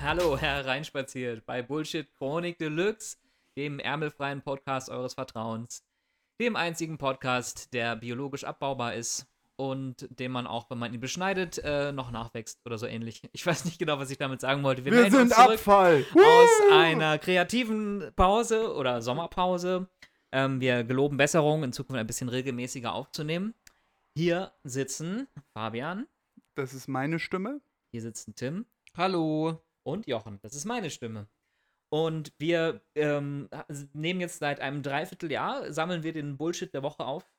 Hallo, Herr Reinspaziert bei Bullshit Chronik Deluxe, dem ärmelfreien Podcast eures Vertrauens. Dem einzigen Podcast, der biologisch abbaubar ist und dem man auch, wenn man ihn beschneidet, äh, noch nachwächst oder so ähnlich. Ich weiß nicht genau, was ich damit sagen wollte. Wir melden sind uns zurück Abfall. aus Woo! einer kreativen Pause oder Sommerpause. Ähm, wir geloben Besserung, in Zukunft ein bisschen regelmäßiger aufzunehmen. Hier sitzen Fabian, Das ist meine Stimme. hier sitzen Tim Hallo. und Jochen. Das ist meine Stimme. Und wir ähm, nehmen jetzt seit einem Dreivierteljahr, sammeln wir den Bullshit der Woche auf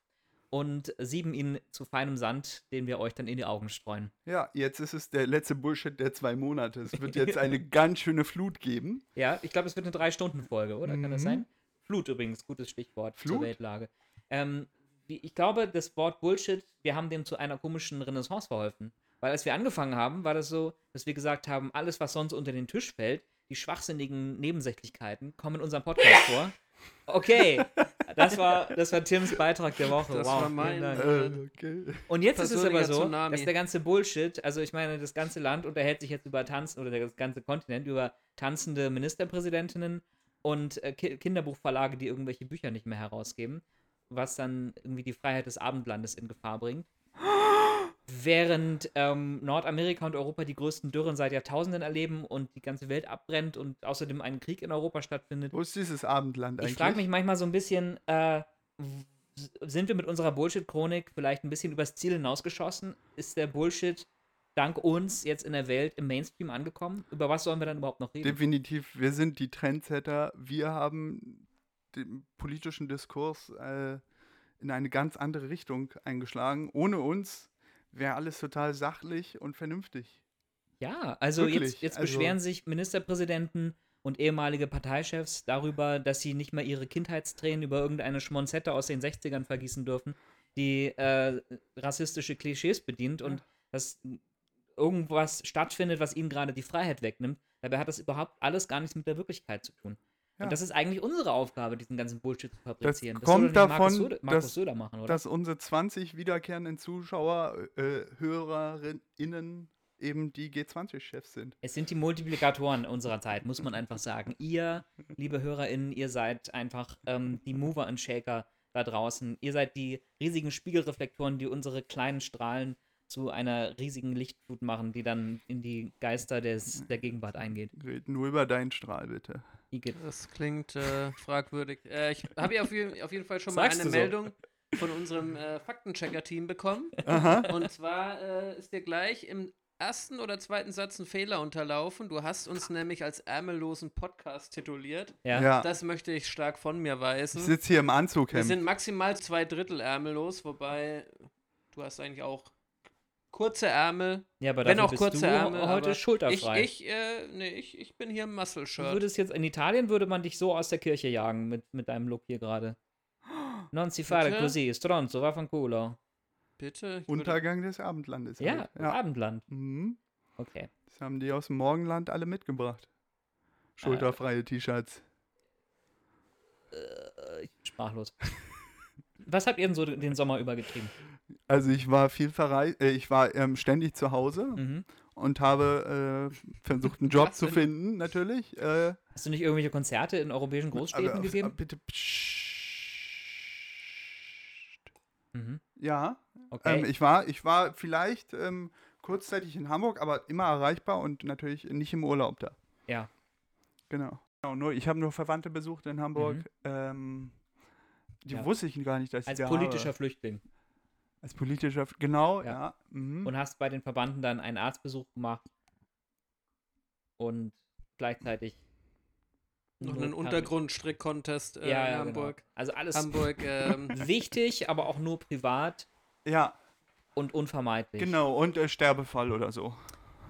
und sieben ihn zu feinem Sand, den wir euch dann in die Augen streuen. Ja, jetzt ist es der letzte Bullshit der zwei Monate. Es wird jetzt eine ganz schöne Flut geben. Ja, ich glaube, es wird eine Drei-Stunden-Folge, oder? Kann das Mhm. sein? Flut übrigens, gutes Stichwort zur Flut? Weltlage. Ähm, ich glaube, das Wort Bullshit, wir haben dem zu einer komischen Renaissance verholfen. Weil als wir angefangen haben, war das so, dass wir gesagt haben, alles, was sonst unter den Tisch fällt, die schwachsinnigen Nebensächlichkeiten, kommen in unserem Podcast vor. Okay, das war, das war Tims Beitrag der Woche. Das wow, war mein. Äh, okay. Und jetzt ist es aber so, Tsunami. dass der ganze Bullshit, also ich meine, das ganze Land unterhält sich jetzt über Tanzen, oder das ganze Kontinent über tanzende Ministerpräsidentinnen und äh, Ki Kinderbuchverlage, die irgendwelche Bücher nicht mehr herausgeben, was dann irgendwie die Freiheit des Abendlandes in Gefahr bringt. Während ähm, Nordamerika und Europa die größten Dürren seit Jahrtausenden erleben und die ganze Welt abbrennt und außerdem ein Krieg in Europa stattfindet, Wo ist dieses Abendland eigentlich? ich frage mich manchmal so ein bisschen, äh, sind wir mit unserer Bullshit-Chronik vielleicht ein bisschen übers Ziel hinausgeschossen? Ist der Bullshit dank uns jetzt in der Welt im Mainstream angekommen? Über was sollen wir dann überhaupt noch reden? Definitiv, wir sind die Trendsetter. Wir haben den politischen Diskurs äh, in eine ganz andere Richtung eingeschlagen. Ohne uns wäre alles total sachlich und vernünftig. Ja, also jetzt, Wirklich, jetzt also- beschweren sich Ministerpräsidenten und ehemalige Parteichefs darüber, dass sie nicht mehr ihre Kindheitstränen über irgendeine Schmonzette aus den 60ern vergießen dürfen, die äh, rassistische Klischees bedient und dass irgendwas stattfindet, was ihnen gerade die Freiheit wegnimmt. Dabei hat das überhaupt alles gar nichts mit der Wirklichkeit zu tun. Ja. Und das ist eigentlich unsere Aufgabe, diesen ganzen Bullshit zu fabrizieren. kommt soll doch nicht Markus davon, Söder, Markus dass- Söder machen, oder? Dass unsere 20 wiederkehrenden Zuschauer, äh, HörerInnen eben die G20-Chefs sind. Es sind die Multiplikatoren unserer Zeit, muss man einfach sagen. Ihr, liebe HörerInnen, ihr seid einfach ähm, die Mover und Shaker da draußen. Ihr seid die riesigen Spiegelreflektoren, die unsere kleinen Strahlen zu einer riesigen Lichtflut machen, die dann in die Geister des, der Gegenwart eingeht. Red nur über deinen Strahl, bitte. Igitt. Das klingt äh, fragwürdig. Äh, ich habe ja auf, jeden- auf jeden Fall schon mal Sagst eine du so? Meldung von unserem äh, Faktenchecker-Team bekommen. Und zwar äh, ist dir gleich im ersten oder zweiten Satz ein Fehler unterlaufen. Du hast uns nämlich als ärmellosen Podcast tituliert. Ja. Ja, Das möchte ich stark von mir ich weisen. sitze hier im Wir Anzughemd. sind maximal zwei Drittel ärmellos, wobei du hast eigentlich auch kurze Ärmel. ja, aber Wenn auch bist kurze du Ärmel. heute aber Ich, schulterfrei. ich, äh, nee, ich, ich bin hier im du Muscle-Shirt. würdest jetzt in Italien würde man dich so aus der Kirche jagen mit, mit deinem Look hier gerade. Non si fare così, stronzo, vaffanculo. Bitte? Ich würde- Untergang des Abendlandes. Ja, halt. ja. Abendland. Mhm. Okay. Das haben die aus dem Morgenland alle mitgebracht. Schulterfreie T-Shirts. Äh, ich bin sprachlos. Was habt ihr denn so den Sommer über getrieben? Also ich war viel verreist, äh, ich war ähm, ständig zu Hause Mhm. und habe äh, versucht, einen Job zu finden, natürlich. Äh, Hast du nicht irgendwelche Konzerte in europäischen Großstädten aber, gegeben? aber bitte. pssst. Mhm. Ja, Okay. ähm, ich war, ich war vielleicht ähm, kurzzeitig in Hamburg, aber immer erreichbar und natürlich nicht im Urlaub da. ja. Genau. genau nur, ich habe nur Verwandte besucht in Hamburg. Mhm. Ähm, die Ja. wusste ich gar nicht, dass ich Als da politischer habe. Flüchtling. Als politischer, genau, Ja. ja. mhm. Und hast bei den Verbanden dann einen Arztbesuch gemacht und gleichzeitig Noch einen. Untergrund-Strick-Contest äh, ja, in ja, Hamburg. Genau. Also alles Hamburg, ähm, wichtig, aber auch nur privat ja, und unvermeidlich. genau. Und äh, Sterbefall oder so.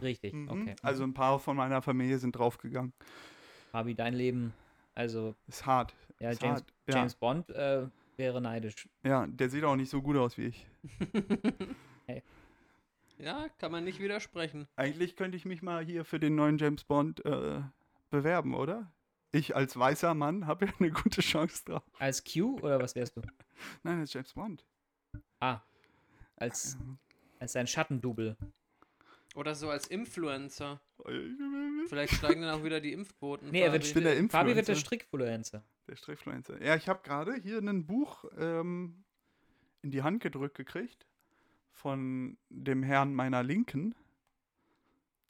Richtig, Mhm. okay. Also ein paar von meiner Familie sind draufgegangen. Fabi, dein Leben, also Ist hart. ja, ist James, hart. Ja. James Bond äh, wäre neidisch. ja, der sieht auch nicht so gut aus wie ich. ja, kann man nicht widersprechen. Eigentlich könnte ich mich mal hier für den neuen James Bond äh, bewerben, oder? ich als weißer Mann habe ja eine gute Chance drauf. Als Q oder was wärst du? Nein, als James Bond. Ah. Als, als sein Schattendouble. Oder so als Influencer. Vielleicht steigen dann auch wieder die Impfquoten. Nee, er wird Fabi. Ich bin der Fabi wird der Influencer. Strickfluencer. Der Strickfluencer. Ja, ich habe gerade hier ein Buch ähm, in die Hand gedrückt gekriegt von dem Herrn meiner Linken.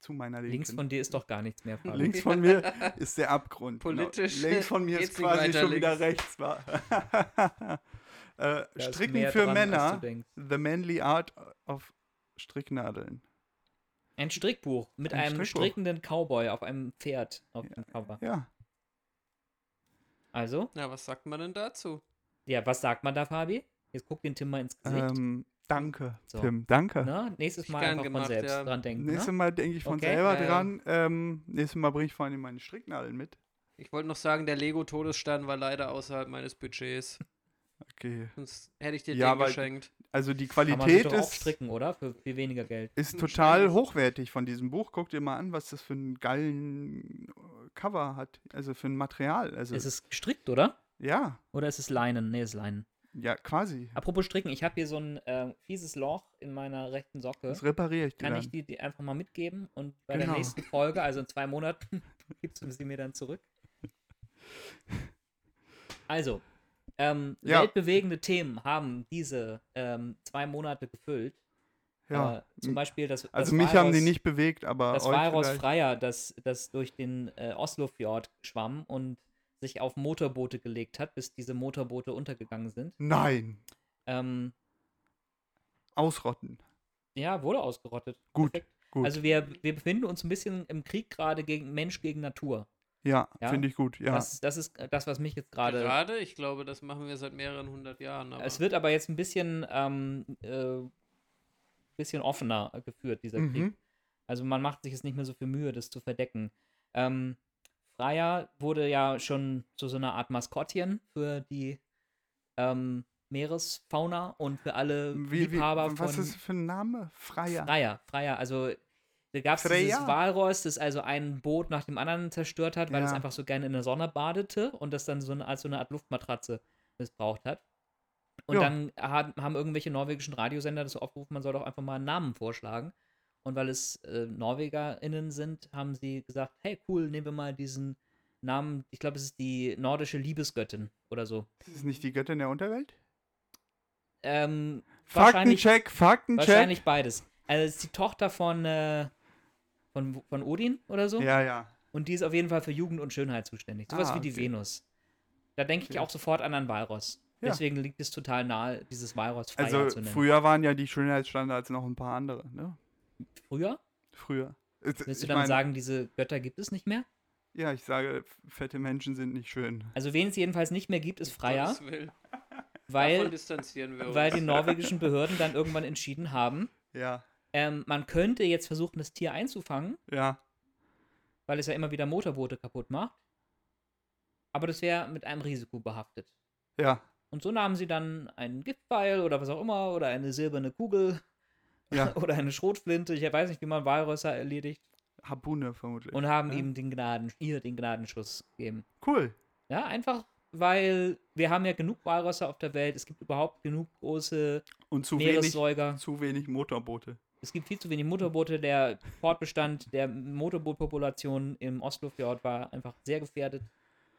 Zu meiner Linken. Links von dir ist doch gar nichts mehr, Fabi. Links von mir ist der Abgrund. Politisch Genau. Links von mir ist geht's nicht quasi schon wieder links. rechts. War. äh, ist Stricken für dran, Männer. The Manly Art of Stricknadeln. Ein Strickbuch mit Ein einem Strickbuch. strickenden Cowboy auf einem Pferd auf dem Cover. Ja. Also, Ja, was sagt man denn dazu? ja, was sagt man da, Fabi? Jetzt guck den Tim mal ins Gesicht. Ähm, danke, So. Tim. Danke. Na, nächstes Mal einfach gemacht, von selbst ja. dran denken. Nächstes Ne? Mal denke ich von Okay. selber Ja, ja. dran. Ähm, nächstes Mal bringe ich vor allem meine Stricknadeln mit. Ich wollte noch sagen, der Lego-Todesstern war leider außerhalb meines Budgets. Okay. Sonst hätte ich dir Ja, den weil- geschenkt. Also die Kann man sich Qualität doch auch ist, stricken, oder? Für viel weniger Geld. ist Wahrscheinlich. total hochwertig von diesem Buch. Guck dir mal an, was das für einen geilen äh, Cover hat. Also für ein Material. Also Ist es gestrickt, oder? ja, Oder ist es Leinen? Nee, ist Leinen. Ja, quasi. Apropos Stricken, ich habe hier so ein äh, fieses Loch in meiner rechten Socke. Das repariere ich dir Kann dann. ich die, die einfach mal mitgeben und bei Genau. der nächsten Folge, also in zwei Monaten, gibst du sie mir dann zurück. Also, ähm, Ja. weltbewegende Themen haben diese ähm, zwei Monate gefüllt. ja. Äh, zum Beispiel das, also das mich haben die nicht bewegt, aber das vielleicht. Freier, das, das durch den äh, Oslofjord schwamm und sich auf Motorboote gelegt hat, bis diese Motorboote untergegangen sind. Nein, Ähm, ausrotten. ja, wurde ausgerottet. Gut, Perfekt. gut. Also wir, wir befinden uns ein bisschen im Krieg gerade gegen Mensch gegen Natur. ja, ja, finde ich gut. Ja. Das, das ist das, was mich jetzt gerade. Gerade, ich glaube, das machen wir seit mehreren hundert Jahren. Aber Es wird aber jetzt ein bisschen, ähm, äh, bisschen offener geführt, dieser Krieg. Mhm. Also man macht sich jetzt nicht mehr so viel Mühe, das zu verdecken. Ähm, Freya wurde ja schon zu so einer Art Maskottchen für die ähm, Meeresfauna und für alle Wie, wie, Liebhaber was von ist das für ein Name? Freier. Freier. Freier, also da gab es dieses? Walross, das also ein Boot nach dem anderen zerstört hat, weil es Ja. einfach so gerne in der Sonne badete und das dann so eine, als so eine Art Luftmatratze missbraucht hat. Und Ja. dann hat, haben irgendwelche norwegischen Radiosender das so aufgerufen, man soll doch einfach mal einen Namen vorschlagen. Und weil es äh, NorwegerInnen sind, haben sie gesagt, hey cool, nehmen wir mal diesen Namen, ich glaube, es ist die nordische Liebesgöttin oder so. Ist es nicht die Göttin der Unterwelt? Ähm, Faktencheck, Faktencheck. Wahrscheinlich beides. Also es ist die Tochter von, äh, von, von Odin oder so. Ja, ja. Und die ist auf jeden Fall für Jugend und Schönheit zuständig. Sowas Ah, wie die okay. Venus. Da denke ich auch sofort an einen Walross. Ja. Deswegen liegt es total nahe, dieses Walross Freier Also zu nennen. früher waren ja die Schönheitsstandards noch ein paar andere, ne? Früher? Früher. Willst du ich dann mein, sagen, diese Götter gibt es nicht mehr? Ja, ich sage, fette Menschen sind nicht schön. Also wen es jedenfalls nicht mehr gibt, ist Freier, weil, distanzieren wir uns. weil die norwegischen Behörden dann irgendwann entschieden haben, Ja, ähm, man könnte jetzt versuchen, das Tier einzufangen, ja. weil es ja immer wieder Motorboote kaputt macht. Aber das wäre mit einem Risiko behaftet. Ja, Und so nahmen sie dann einen Giftpfeil oder was auch immer oder eine silberne Kugel ja. oder eine Schrotflinte, ich weiß nicht, wie man Walrösser erledigt, Harpune vermutlich. und haben ja. ihm den Gnaden, ihr den Gnadenschuss gegeben. Cool. Ja, einfach, weil wir haben ja genug Walrösser auf der Welt, es gibt überhaupt genug große Und zu wenig, Meeressäuger. zu wenig Motorboote. Es gibt viel zu wenig Motorboote. Der Fortbestand der Motorbootpopulation im Oslofjord war einfach sehr gefährdet.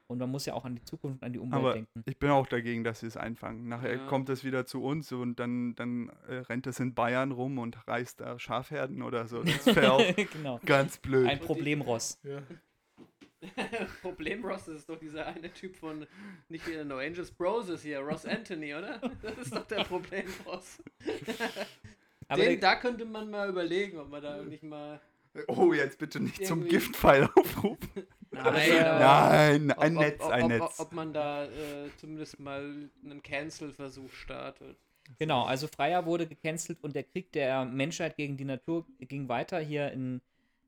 Und man muss ja auch an die Zukunft, an die Umwelt Aber denken. ich bin auch dagegen, dass sie es einfangen. Nachher Ja. kommt es wieder zu uns und dann, dann äh, rennt es in Bayern rum und reißt da Schafherden oder so. Das wäre auch genau. ganz blöd. Ein Problemross. Problem Ross ist doch dieser eine Typ von nicht wieder No Angels Bros ist hier, Ross Anthony, oder? Das ist doch der Problem Ross. Aber Den, der, da könnte man mal überlegen, ob man da nicht mal. Oh, jetzt bitte nicht zum Irgendwie- Giftpfeil aufrufen. Nein, Nein, Ob, ein ob, Netz, ob, ein ob, Netz. Ob man da äh, zumindest mal einen Cancel-Versuch startet. Genau, also Freier wurde gecancelt und der Krieg der Menschheit gegen die Natur ging weiter. Hier in,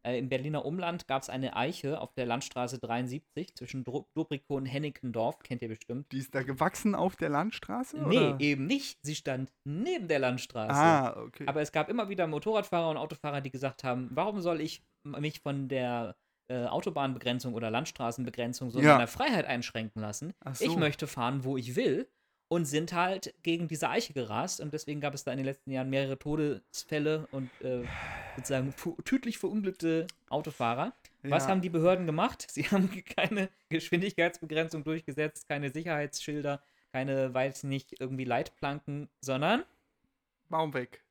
äh, im Berliner Umland gab es eine Eiche auf der Landstraße 73 zwischen Dobrikow und Hennickendorf, kennt ihr bestimmt. Die ist da gewachsen auf der Landstraße? Nee, oder? eben nicht. Sie stand neben der Landstraße. Ah, okay. Aber es gab immer wieder Motorradfahrer und Autofahrer, die gesagt haben, warum soll ich mich von der äh, Autobahnbegrenzung oder Landstraßenbegrenzung, so Ja. meiner Freiheit einschränken lassen. Ach Ich so. möchte fahren, wo ich will. Und sind halt gegen diese Eiche gerast. Und deswegen gab es da in den letzten Jahren mehrere Todesfälle und äh, sozusagen tödlich verunglückte Autofahrer. Was Ja. haben die Behörden gemacht? Sie haben keine Geschwindigkeitsbegrenzung durchgesetzt, keine Sicherheitsschilder, keine, weiß nicht, irgendwie Leitplanken, sondern Baum weg.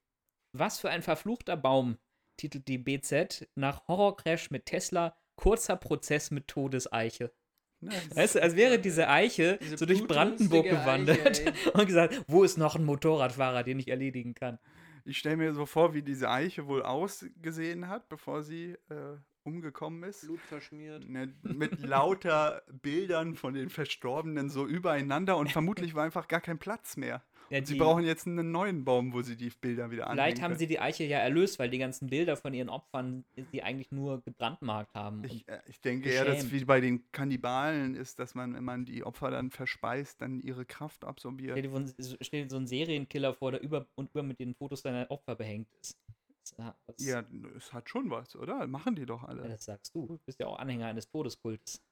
was für ein verfluchter Baum, titelt die BZ, nach Horrorcrash mit Tesla, kurzer Prozess mit Todeseiche. Nice. Weißt du, als wäre diese Eiche Diese so durch Brandenburg gewandert Eiche, und gesagt, wo ist noch ein Motorradfahrer, den ich erledigen kann? Ich stelle mir so vor, wie diese Eiche wohl ausgesehen hat, bevor sie äh, umgekommen ist. Blut verschmiert. Ne, mit lauter Bildern von den Verstorbenen so übereinander und vermutlich war einfach gar kein Platz mehr. Ja, sie brauchen jetzt einen neuen Baum, wo sie die Bilder wieder anhängen Vielleicht haben können. sie die Eiche ja erlöst, weil die ganzen Bilder von ihren Opfern sie eigentlich nur gebrandmarkt haben. Ich, äh, ich denke eher, dass geschämt. wie bei den Kannibalen ist, dass man, wenn man die Opfer dann verspeist, dann ihre Kraft absorbiert. Stell dir, so einen Serienkiller vor, der über und über mit den Fotos seiner Opfer behängt ist. Das, ja, Ja, es hat schon was, oder? Machen die doch ja, alle. das sagst du. Du bist ja auch Anhänger eines Todeskultes.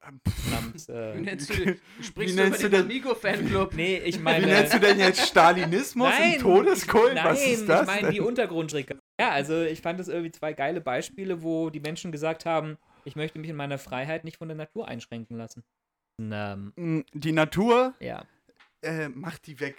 Wie äh, nennst du, du sprichst Wie du nennst über du den denn- Amigo-Fanclub? nee, ich Wie nennst du denn jetzt Stalinismus Nein, und Todeskult? Nein, Was ist das? ich meine die denn? Untergrundschicke. Ja, also ich fand das irgendwie zwei geile Beispiele, wo die Menschen gesagt haben, ich möchte mich in meiner Freiheit nicht von der Natur einschränken lassen. Ähm, Mm, Die Natur ja. äh, macht die weg.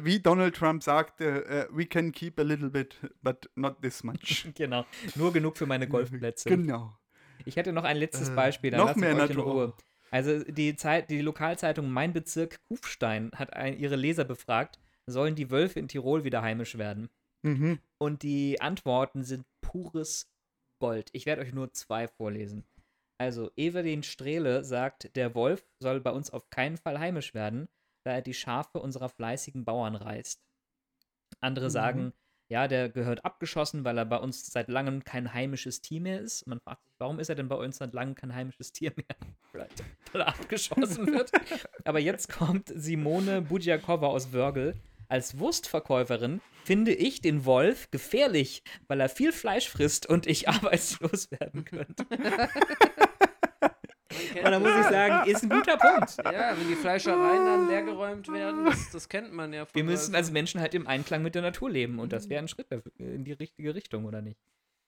Wie Donald Trump sagte, äh, we can keep a little bit, but not this much. Genau. Nur genug für meine Golfplätze. Genau. Ich hätte noch ein letztes Äh, Beispiel, dann noch lasse ich mehr euch in Natur. Ruhe. Also die, Zeit, die Lokalzeitung Mein Bezirk Kufstein hat ein, ihre Leser befragt, sollen die Wölfe in Tirol wieder heimisch werden? Mhm. Und die Antworten sind pures Gold. Ich werde euch nur zwei vorlesen. Also, Evelyn Strehle sagt, der Wolf soll bei uns auf keinen Fall heimisch werden, da er die Schafe unserer fleißigen Bauern reißt. Andere Mhm. sagen, ja, der gehört abgeschossen, weil er bei uns seit langem kein heimisches Tier mehr ist. Man fragt sich, warum ist er denn bei uns seit langem kein heimisches Tier mehr? Vielleicht, weil er abgeschossen wird. Aber jetzt kommt Simone Budjakova aus Wörgl. Als Wurstverkäuferin finde ich den Wolf gefährlich, weil er viel Fleisch frisst und ich arbeitslos werden könnte. Und da muss ich sagen, ist ein guter Punkt. Ja, wenn die Fleischereien dann leergeräumt werden, das, das kennt man ja von Wir müssen als Menschen halt im Einklang mit der Natur leben und das wäre ein Schritt in die richtige Richtung, oder nicht?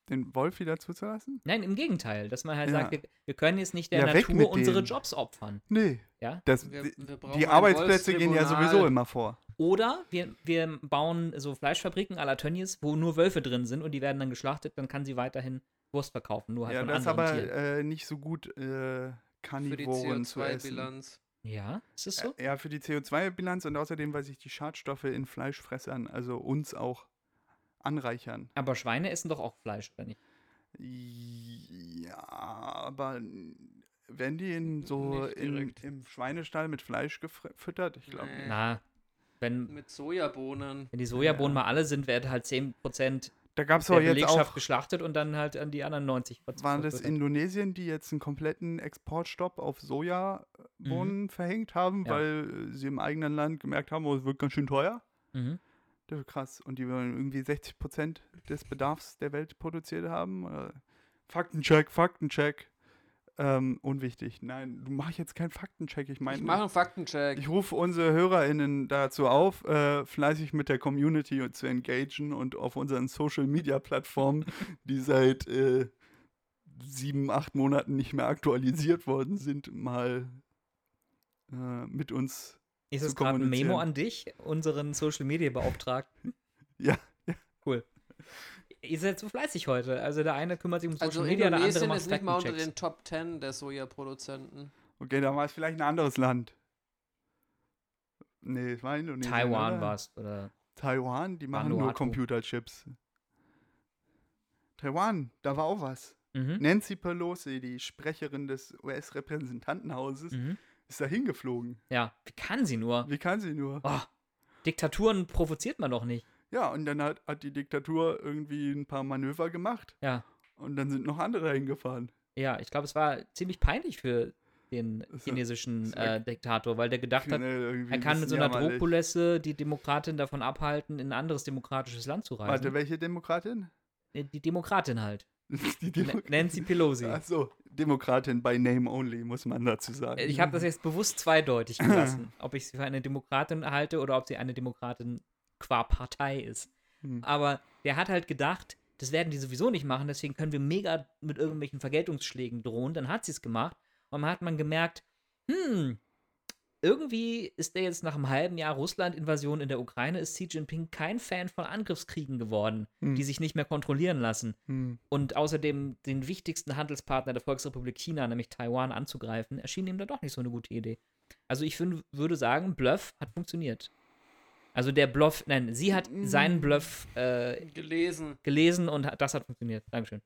Den Wolf wieder zuzulassen? Nein, im Gegenteil, dass man halt Ja. sagt, wir, wir können jetzt nicht der Ja, Natur unsere dem. Jobs opfern. Nee. Ja? Das, Wir- die- wir die Arbeitsplätze gehen ja sowieso immer vor. Oder wir, wir bauen so Fleischfabriken à la Tönnies, wo nur Wölfe drin sind und die werden dann geschlachtet, dann kann sie weiterhin Wurst verkaufen, nur halt Ja, von das ist anderen aber Tieren. äh, nicht so gut, äh, für die Karnivoren zu essen. CO2-Bilanz. Ja, ist es so? Ja, für die CO2-Bilanz und außerdem, weil sich die Schadstoffe in Fleischfressern, also uns auch anreichern. Aber Schweine essen doch auch Fleisch, oder nicht? Ja, aber werden die in so in, im Schweinestall mit Fleisch gefüttert? Ich glaube Nee. nicht. Na, wenn, Mit Sojabohnen. wenn die Sojabohnen Ja. mal alle sind, werden halt 10% Da gab es doch jetzt Belegschaft auch, geschlachtet und dann halt an die anderen 90 ver- war das. Indonesien, die jetzt einen kompletten Exportstopp auf Sojabohnen verhängt haben, Mhm. Ja. weil sie im eigenen Land gemerkt haben, oh, es wird ganz schön teuer. Mhm. Das ist krass. Und die wollen irgendwie 60 Prozent des Bedarfs der Welt produziert haben. Äh, Faktencheck, Faktencheck. Ähm, unwichtig. Nein, du mach jetzt keinen Faktencheck. Ich meine, Ich mache einen Faktencheck. ich rufe unsere HörerInnen dazu auf, äh, fleißig mit der Community zu engagen und auf unseren Social Media Plattformen, die seit äh, sieben, acht Monaten nicht mehr aktualisiert worden sind, mal äh, mit uns. Ist es gerade ein Memo an dich, unseren Social Media Beauftragten? Ja, Cool. Ihr seid so fleißig heute. Also der eine kümmert sich um Social Also Media, der andere macht ist nicht mal unter den Top 10 der Sojaproduzenten. Okay, dann war es vielleicht ein anderes Land. Nee, es war Indonesien. Taiwan war es. Oder Taiwan, die machen nur Vanuatu. Computerchips. Taiwan, da war auch was. mhm. Nancy Pelosi, die Sprecherin des US-Repräsentantenhauses, Mhm. ist da hingeflogen. Ja, wie kann sie nur? Wie kann sie nur? Oh, Diktaturen provoziert man doch nicht. Ja, und dann hat, hat die Diktatur irgendwie ein paar Manöver gemacht Ja, und dann sind noch andere hingefahren. ja, ich glaube, es war ziemlich peinlich für den chinesischen äh, Diktator, weil der gedacht hat, er kann mit so einer jämmerlich. Druckkulisse die Demokratin davon abhalten, in ein anderes demokratisches Land zu reisen. Warte, welche Demokratin? Äh, Die Demokratin halt. Die Demo Nancy Pelosi. Achso, Demokratin by name only, muss man dazu sagen. Ich habe das jetzt bewusst zweideutig gelassen, ob ich sie für eine Demokratin halte oder ob sie eine Demokratin qua Partei ist. Hm. Aber der hat halt gedacht, das werden die sowieso nicht machen, deswegen können wir mega mit irgendwelchen Vergeltungsschlägen drohen. Dann hat sie es gemacht und dann hat man gemerkt, hm, irgendwie ist der jetzt nach einem halben Jahr Russland-Invasion in der Ukraine, ist Xi Jinping kein Fan von Angriffskriegen geworden, Hm. die sich nicht mehr kontrollieren lassen. Hm. Und außerdem den wichtigsten Handelspartner der Volksrepublik China, nämlich Taiwan, anzugreifen, erschien ihm da doch nicht so eine gute Idee. Also ich find, würde sagen, Bluff hat funktioniert. Also der Bluff, nein, sie hat seinen Bluff äh, Gelesen. gelesen und hat, das hat funktioniert. Dankeschön.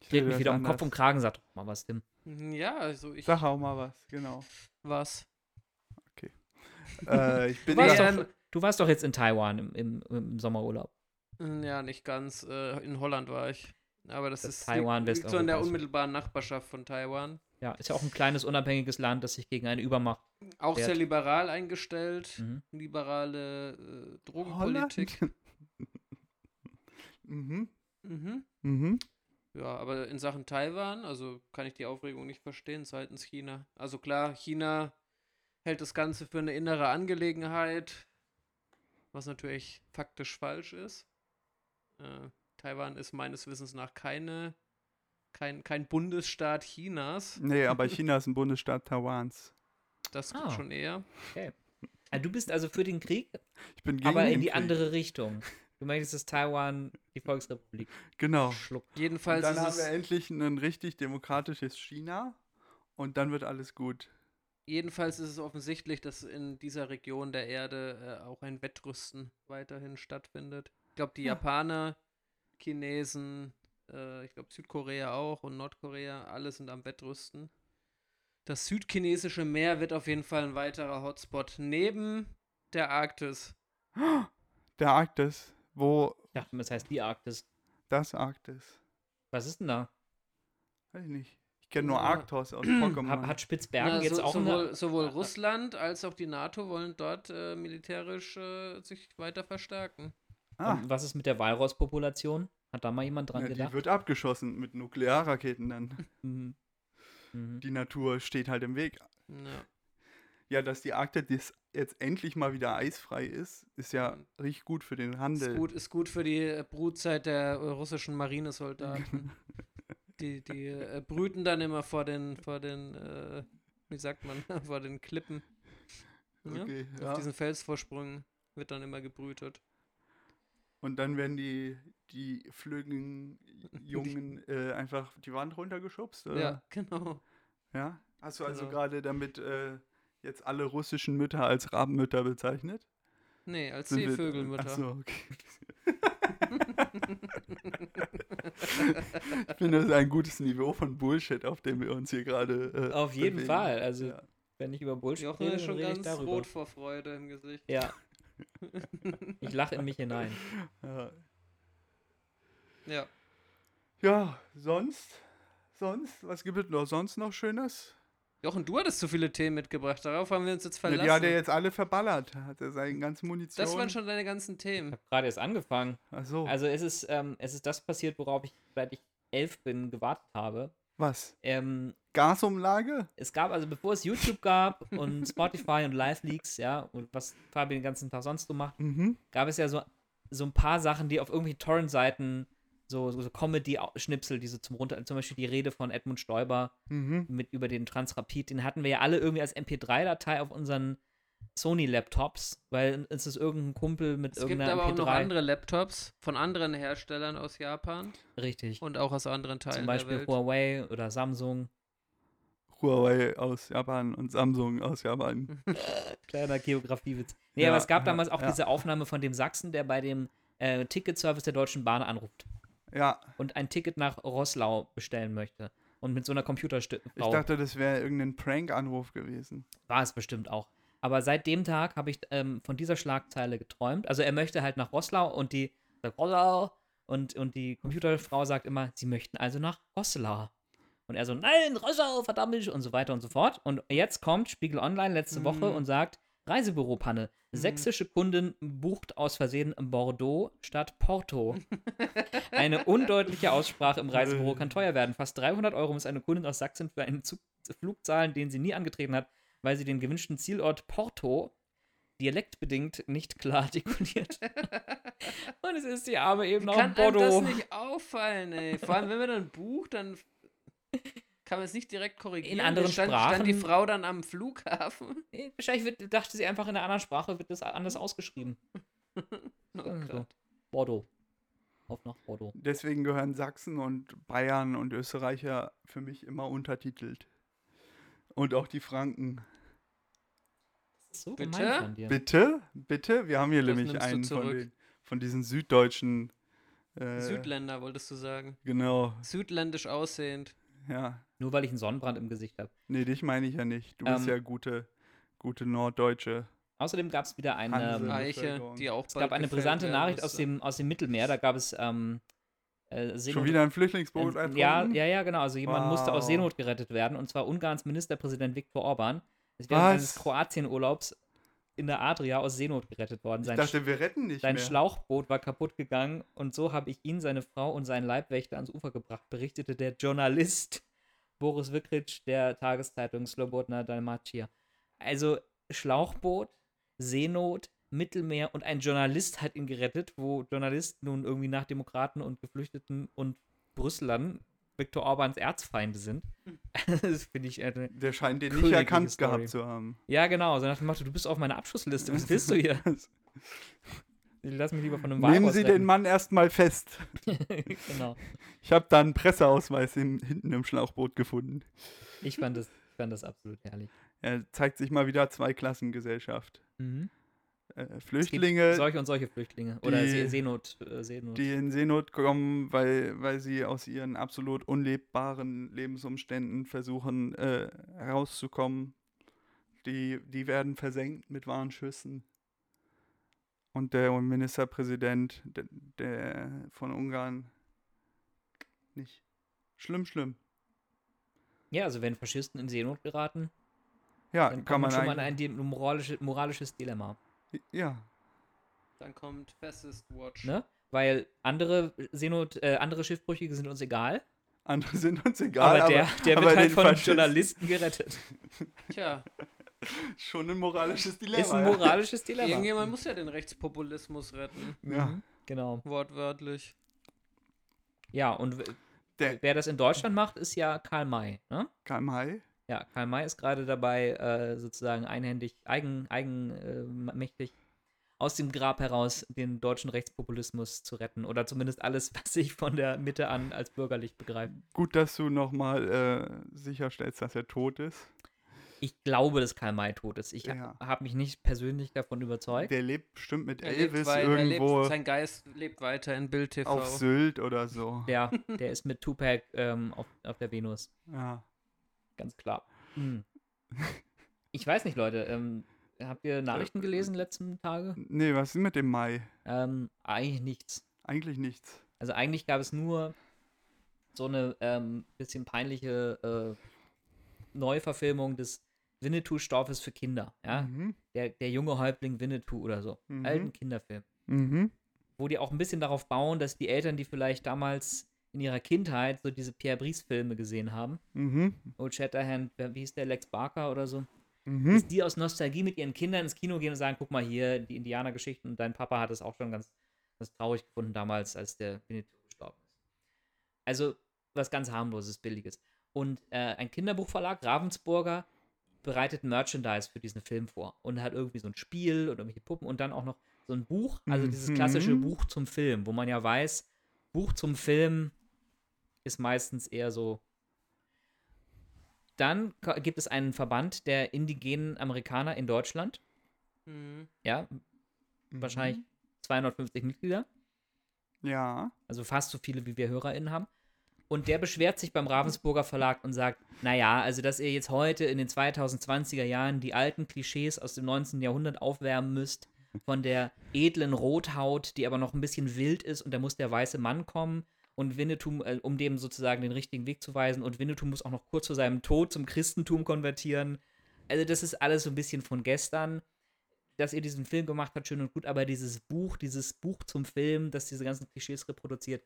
Ich sehe mich wieder um Kopf und Kragen, sagt doch mal was, Tim. Ja, also ich. Sag auch mal was, genau. Was? äh, ich bin Du warst, doch, du warst doch jetzt in Taiwan im, im, im Sommerurlaub. Ja, nicht ganz. Äh, in Holland war ich. Aber das, Das ist Taiwan liegt so in der unmittelbaren Nachbarschaft von Taiwan. Ja, ist ja auch ein kleines, unabhängiges Land, das sich gegen eine Übermacht. Auch Wert. sehr liberal eingestellt. Mhm. Liberale äh, Drogenpolitik. Mhm. Mhm. Mhm. Ja, aber in Sachen Taiwan, also kann ich die Aufregung nicht verstehen seitens China. Also klar, China hält das Ganze für eine innere Angelegenheit, was natürlich faktisch falsch ist. Äh, Taiwan ist meines Wissens nach keine, kein, kein Bundesstaat Chinas. Nee, aber China ist ein Bundesstaat Taiwans. Das Ah. schon eher. Ah, du bist also für den Krieg, Ich bin gegen aber in die Krieg. andere Richtung. Du möchtest, dass Taiwan die Volksrepublik Genau. schluckt. Und Jedenfalls dann ist haben wir endlich ein richtig demokratisches China und dann wird alles gut. jedenfalls ist es offensichtlich, dass in dieser Region der Erde äh, auch ein Wettrüsten weiterhin stattfindet. Ich glaube, die Ja. Japaner, Chinesen, äh, ich glaube Südkorea auch und Nordkorea, alle sind am Wettrüsten. Das südchinesische Meer wird auf jeden Fall ein weiterer Hotspot neben der Arktis. Der Arktis, wo Ich dachte, das heißt die Arktis. das Arktis? Was ist denn da? Weiß ich nicht. Ich kenne nur Ja. Arktos aus Pokémon. Hat, hat Spitzbergen Na, jetzt so, auch sowohl, eine. sowohl Russland als auch die NATO wollen dort äh, militärisch äh, sich weiter verstärken. ah, Und was ist mit der Walross-Population? Hat da mal jemand dran ja, die gedacht? wird abgeschossen mit Nuklearraketen dann. Mhm. Mhm. Die Natur steht halt im Weg. Ja. Ja, dass die Arktis jetzt endlich mal wieder eisfrei ist, ist ja richtig gut für den Handel. Ist gut, ist gut für die äh, Brutzeit der äh, russischen Marinesoldaten. die die äh, brüten dann immer vor den, vor den, äh, wie sagt man, vor den Klippen. Ja? Okay, Auf ja. diesen Felsvorsprüngen wird dann immer gebrütet. Und dann werden die, die flüggen Jungen äh, einfach die Wand runtergeschubst? Oder? Ja, genau. ja. Hast du also Genau. gerade damit äh, jetzt alle russischen Mütter als Rabenmütter bezeichnet? Nee, als Sind wir- Seevögelmutter. Ach so, okay. ich finde, das ist ein gutes Niveau von Bullshit, auf dem wir uns hier gerade. Äh, Auf jeden bewegen. Fall. Also, Ja. wenn ich über Bullshit Jochen rede, ist dann schon rede ich ganz darüber. rot vor Freude im Gesicht. Ja. Ich lache in mich hinein. Ja. Ja. ja, sonst? Sonst? Was gibt es noch sonst noch Schönes? Jochen, du hattest so viele Themen mitgebracht. Darauf haben wir uns jetzt Ja, verlassen. die hat er jetzt alle verballert. Hat er seine ganze Munition. das waren schon deine ganzen Ich Themen. habe gerade erst angefangen. Ach so. Also es ist, ähm, es ist das passiert, worauf ich, seit ich elf bin, gewartet habe. Was? Ähm, Gasumlage? es gab, also bevor es YouTube gab und Spotify und Live-Leaks, ja, und was Fabi den ganzen Tag sonst so macht, Mhm. gab es ja so, so ein paar Sachen, die auf irgendwelchen Torrent-Seiten, so, so, Comedy-Schnipsel, die so zum Runter, zum Beispiel die Rede von Edmund Stoiber Mhm. mit über den Transrapid, den hatten wir ja alle irgendwie als MP3-Datei auf unseren Sony-Laptops, weil es ist irgendein Kumpel mit Es gibt irgendeiner aber auch MP3. noch andere Laptops von anderen Herstellern aus Japan Richtig. und auch aus anderen Teilen Zum Beispiel der Welt. Huawei oder Samsung. Huawei aus Japan und Samsung aus Japan. Kleiner Geografiewitz. Nee, Ja, aber es gab ja, damals auch ja. diese Aufnahme von dem Sachsen, der bei dem äh, Ticketservice der Deutschen Bahn anruft Ja, und ein Ticket nach Rosslau bestellen möchte. Und mit so einer ich Computerstückfrau dachte, das wäre irgendein Prank-Anruf gewesen. war es bestimmt auch. Aber seit dem Tag habe ich ähm, von dieser Schlagzeile geträumt. Also er möchte halt nach Rosslau und die sagt und, und die Computerfrau sagt immer, sie möchten also nach Rosslau. Und er so, nein, Rosslau, verdammt und so weiter und so fort. Und jetzt kommt Spiegel Online letzte Woche Mhm. und sagt, Reisebüropanne. Sächsische Kundin bucht aus Versehen Bordeaux statt Porto. Eine undeutliche Aussprache im Reisebüro kann teuer werden. Fast 300 Euro muss eine Kundin aus Sachsen für einen Zug Flug zahlen, den sie nie angetreten hat, weil sie den gewünschten Zielort Porto dialektbedingt nicht klar artikuliert. Und es ist die Arme eben auch kann einem das Bordeaux. nicht auffallen, ey? Vor allem, wenn man dann bucht, dann kann man es nicht direkt korrigieren. In anderen stand, stand die Sprachen- Frau dann am Flughafen. Nee, Wahrscheinlich wird, dachte sie einfach in einer anderen Sprache, wird das anders ausgeschrieben. Oh So. Gott. Bordeaux. Auf nach Bordeaux. Deswegen gehören Sachsen und Bayern und Österreicher für mich immer untertitelt. Und auch die Franken. So Bitte? gemein von dir. Bitte? Bitte? Wir haben hier Das nämlich einen von, den, von diesen süddeutschen. Äh, Südländer, wolltest du sagen. Genau, Südländisch aussehend. Ja. Nur weil ich einen Sonnenbrand im Gesicht habe. Nee, dich meine ich ja nicht. Du bist Ähm, ja gute, gute Norddeutsche. Außerdem gab es wieder eine, Hansel. ähm, Eiche, Bevölkerung. die auch es gab eine brisante Nachricht aus dem, aus dem Mittelmeer. Da gab es ähm, äh, Schon wieder ein Flüchtlingsboot äh, ja, ja, ja, genau. Also jemand musste aus Wow. Seenot gerettet werden. Und zwar Ungarns Ministerpräsident Viktor Orban. ist während eines? Kroatienurlaubs in der Adria aus Seenot gerettet worden. Ich Sein, dachte, wir retten nicht sein mehr. Schlauchboot war kaputt gegangen und so habe ich ihn, seine Frau und seinen Leibwächter ans Ufer gebracht, berichtete der Journalist Boris Vikric der Tageszeitung Slobodna Dalmatia. Also Schlauchboot, Seenot, Mittelmeer und ein Journalist hat ihn gerettet, wo Journalisten nun irgendwie nach Demokraten und Geflüchteten und Brüsselern Viktor Orbans Erzfeinde sind. das finde ich. Äh, Der scheint den nicht erkannt Story. gehabt zu haben. ja, genau, so nach dem Motto, du bist auf meiner Abschlussliste, was willst du hier? Lass mich lieber von einem Nehmen Sie den. Mann erstmal fest. genau. Ich habe da einen Presseausweis im, hinten im Schlauchboot gefunden. Ich fand das, ich fand das absolut herrlich. Er zeigt sich mal wieder Zweiklassengesellschaft. Mhm. Äh, gibt Flüchtlinge, Solche und solche Flüchtlinge. Oder die- See Seenot. Äh, Seenot. die in Seenot kommen, weil, weil sie aus ihren absolut unlebbaren Lebensumständen versuchen äh, herauszukommen. Die, die werden versenkt mit Warnschüssen. Und der Ministerpräsident der, der von Ungarn nicht. Schlimm, schlimm. ja, also wenn Faschisten in Seenot geraten, Ja, dann kann man man schon mal in ein moralische, moralisches Dilemma. Ja, Dann kommt Fascist Watch. Ne? Weil andere Seenot, äh, andere Schiffbrüchige sind uns egal. andere sind uns egal, aber aber, der, der aber wird halt den von Faschisten- Journalisten gerettet. Tja, schon ein moralisches Dilemma. Ist ein moralisches Dilemma. irgendjemand muss ja den Rechtspopulismus retten. Ja. Mhm, Genau. Wortwörtlich. Ja, und Der wer das in Deutschland macht, ist ja Karl May. Ne? Karl May. Ja, Karl May ist gerade dabei, äh, sozusagen einhändig, eigen, eigenmächtig aus dem Grab heraus den deutschen Rechtspopulismus zu retten. Oder zumindest alles, was sich von der Mitte an als bürgerlich begreift. Gut, dass du nochmal äh, sicherstellst, dass er tot ist. Ich glaube, dass Karl May tot ist. Ich Ja. habe mich nicht persönlich davon überzeugt. Der lebt bestimmt mit Er lebt Elvis wei- er irgendwo lebt, sein Geist lebt weiter in Bild TV. auf Sylt oder so. Ja, der ist mit Tupac ähm, auf, auf der Venus. Ja. Ganz klar. Hm. Ich weiß nicht, Leute. Ähm, habt ihr Nachrichten gelesen letzten Tage? Nee, was ist mit dem Mai? Ähm, eigentlich nichts. Eigentlich nichts. Also eigentlich gab es nur so eine ähm, bisschen peinliche äh, Neuverfilmung des Winnetou-Stoffes für Kinder. Ja? Mhm. Der, der junge Häuptling Winnetou oder so. Mhm. Alten Kinderfilm. Mhm. Wo die auch ein bisschen darauf bauen, dass die Eltern, die vielleicht damals in ihrer Kindheit so diese Pierre Brice-Filme gesehen haben, Mhm. Old Shatterhand, wie hieß der, Lex Barker oder so, Mhm. dass die aus Nostalgie mit ihren Kindern ins Kino gehen und sagen, guck mal hier, die Indianergeschichten und dein Papa hat es auch schon ganz, ganz traurig gefunden damals, als der Winnetou gestorben ist. Also was ganz harmloses, billiges. Und äh, ein Kinderbuchverlag, Ravensburger, bereitet Merchandise für diesen Film vor und hat irgendwie so ein Spiel oder irgendwelche Puppen und dann auch noch so ein Buch, also dieses klassische Mhm. Buch zum Film, wo man ja weiß, Buch zum Film ist meistens eher so dann gibt es einen Verband der indigenen Amerikaner in Deutschland. Mhm. Ja, wahrscheinlich 250 Mitglieder. Ja. Also fast so viele, wie wir HörerInnen haben. Und der beschwert sich beim Ravensburger Verlag und sagt, naja, also dass ihr jetzt heute in den 2020er Jahren die alten Klischees aus dem 19. Jahrhundert aufwärmen müsst, von der edlen Rothaut, die aber noch ein bisschen wild ist und da muss der weiße Mann kommen und Winnetou, äh, um dem sozusagen den richtigen Weg zu weisen und Winnetou muss auch noch kurz vor seinem Tod zum Christentum konvertieren. Also das ist alles so ein bisschen von gestern. dass ihr diesen Film gemacht habt, schön und gut, aber dieses Buch, dieses Buch zum Film, das diese ganzen Klischees reproduziert,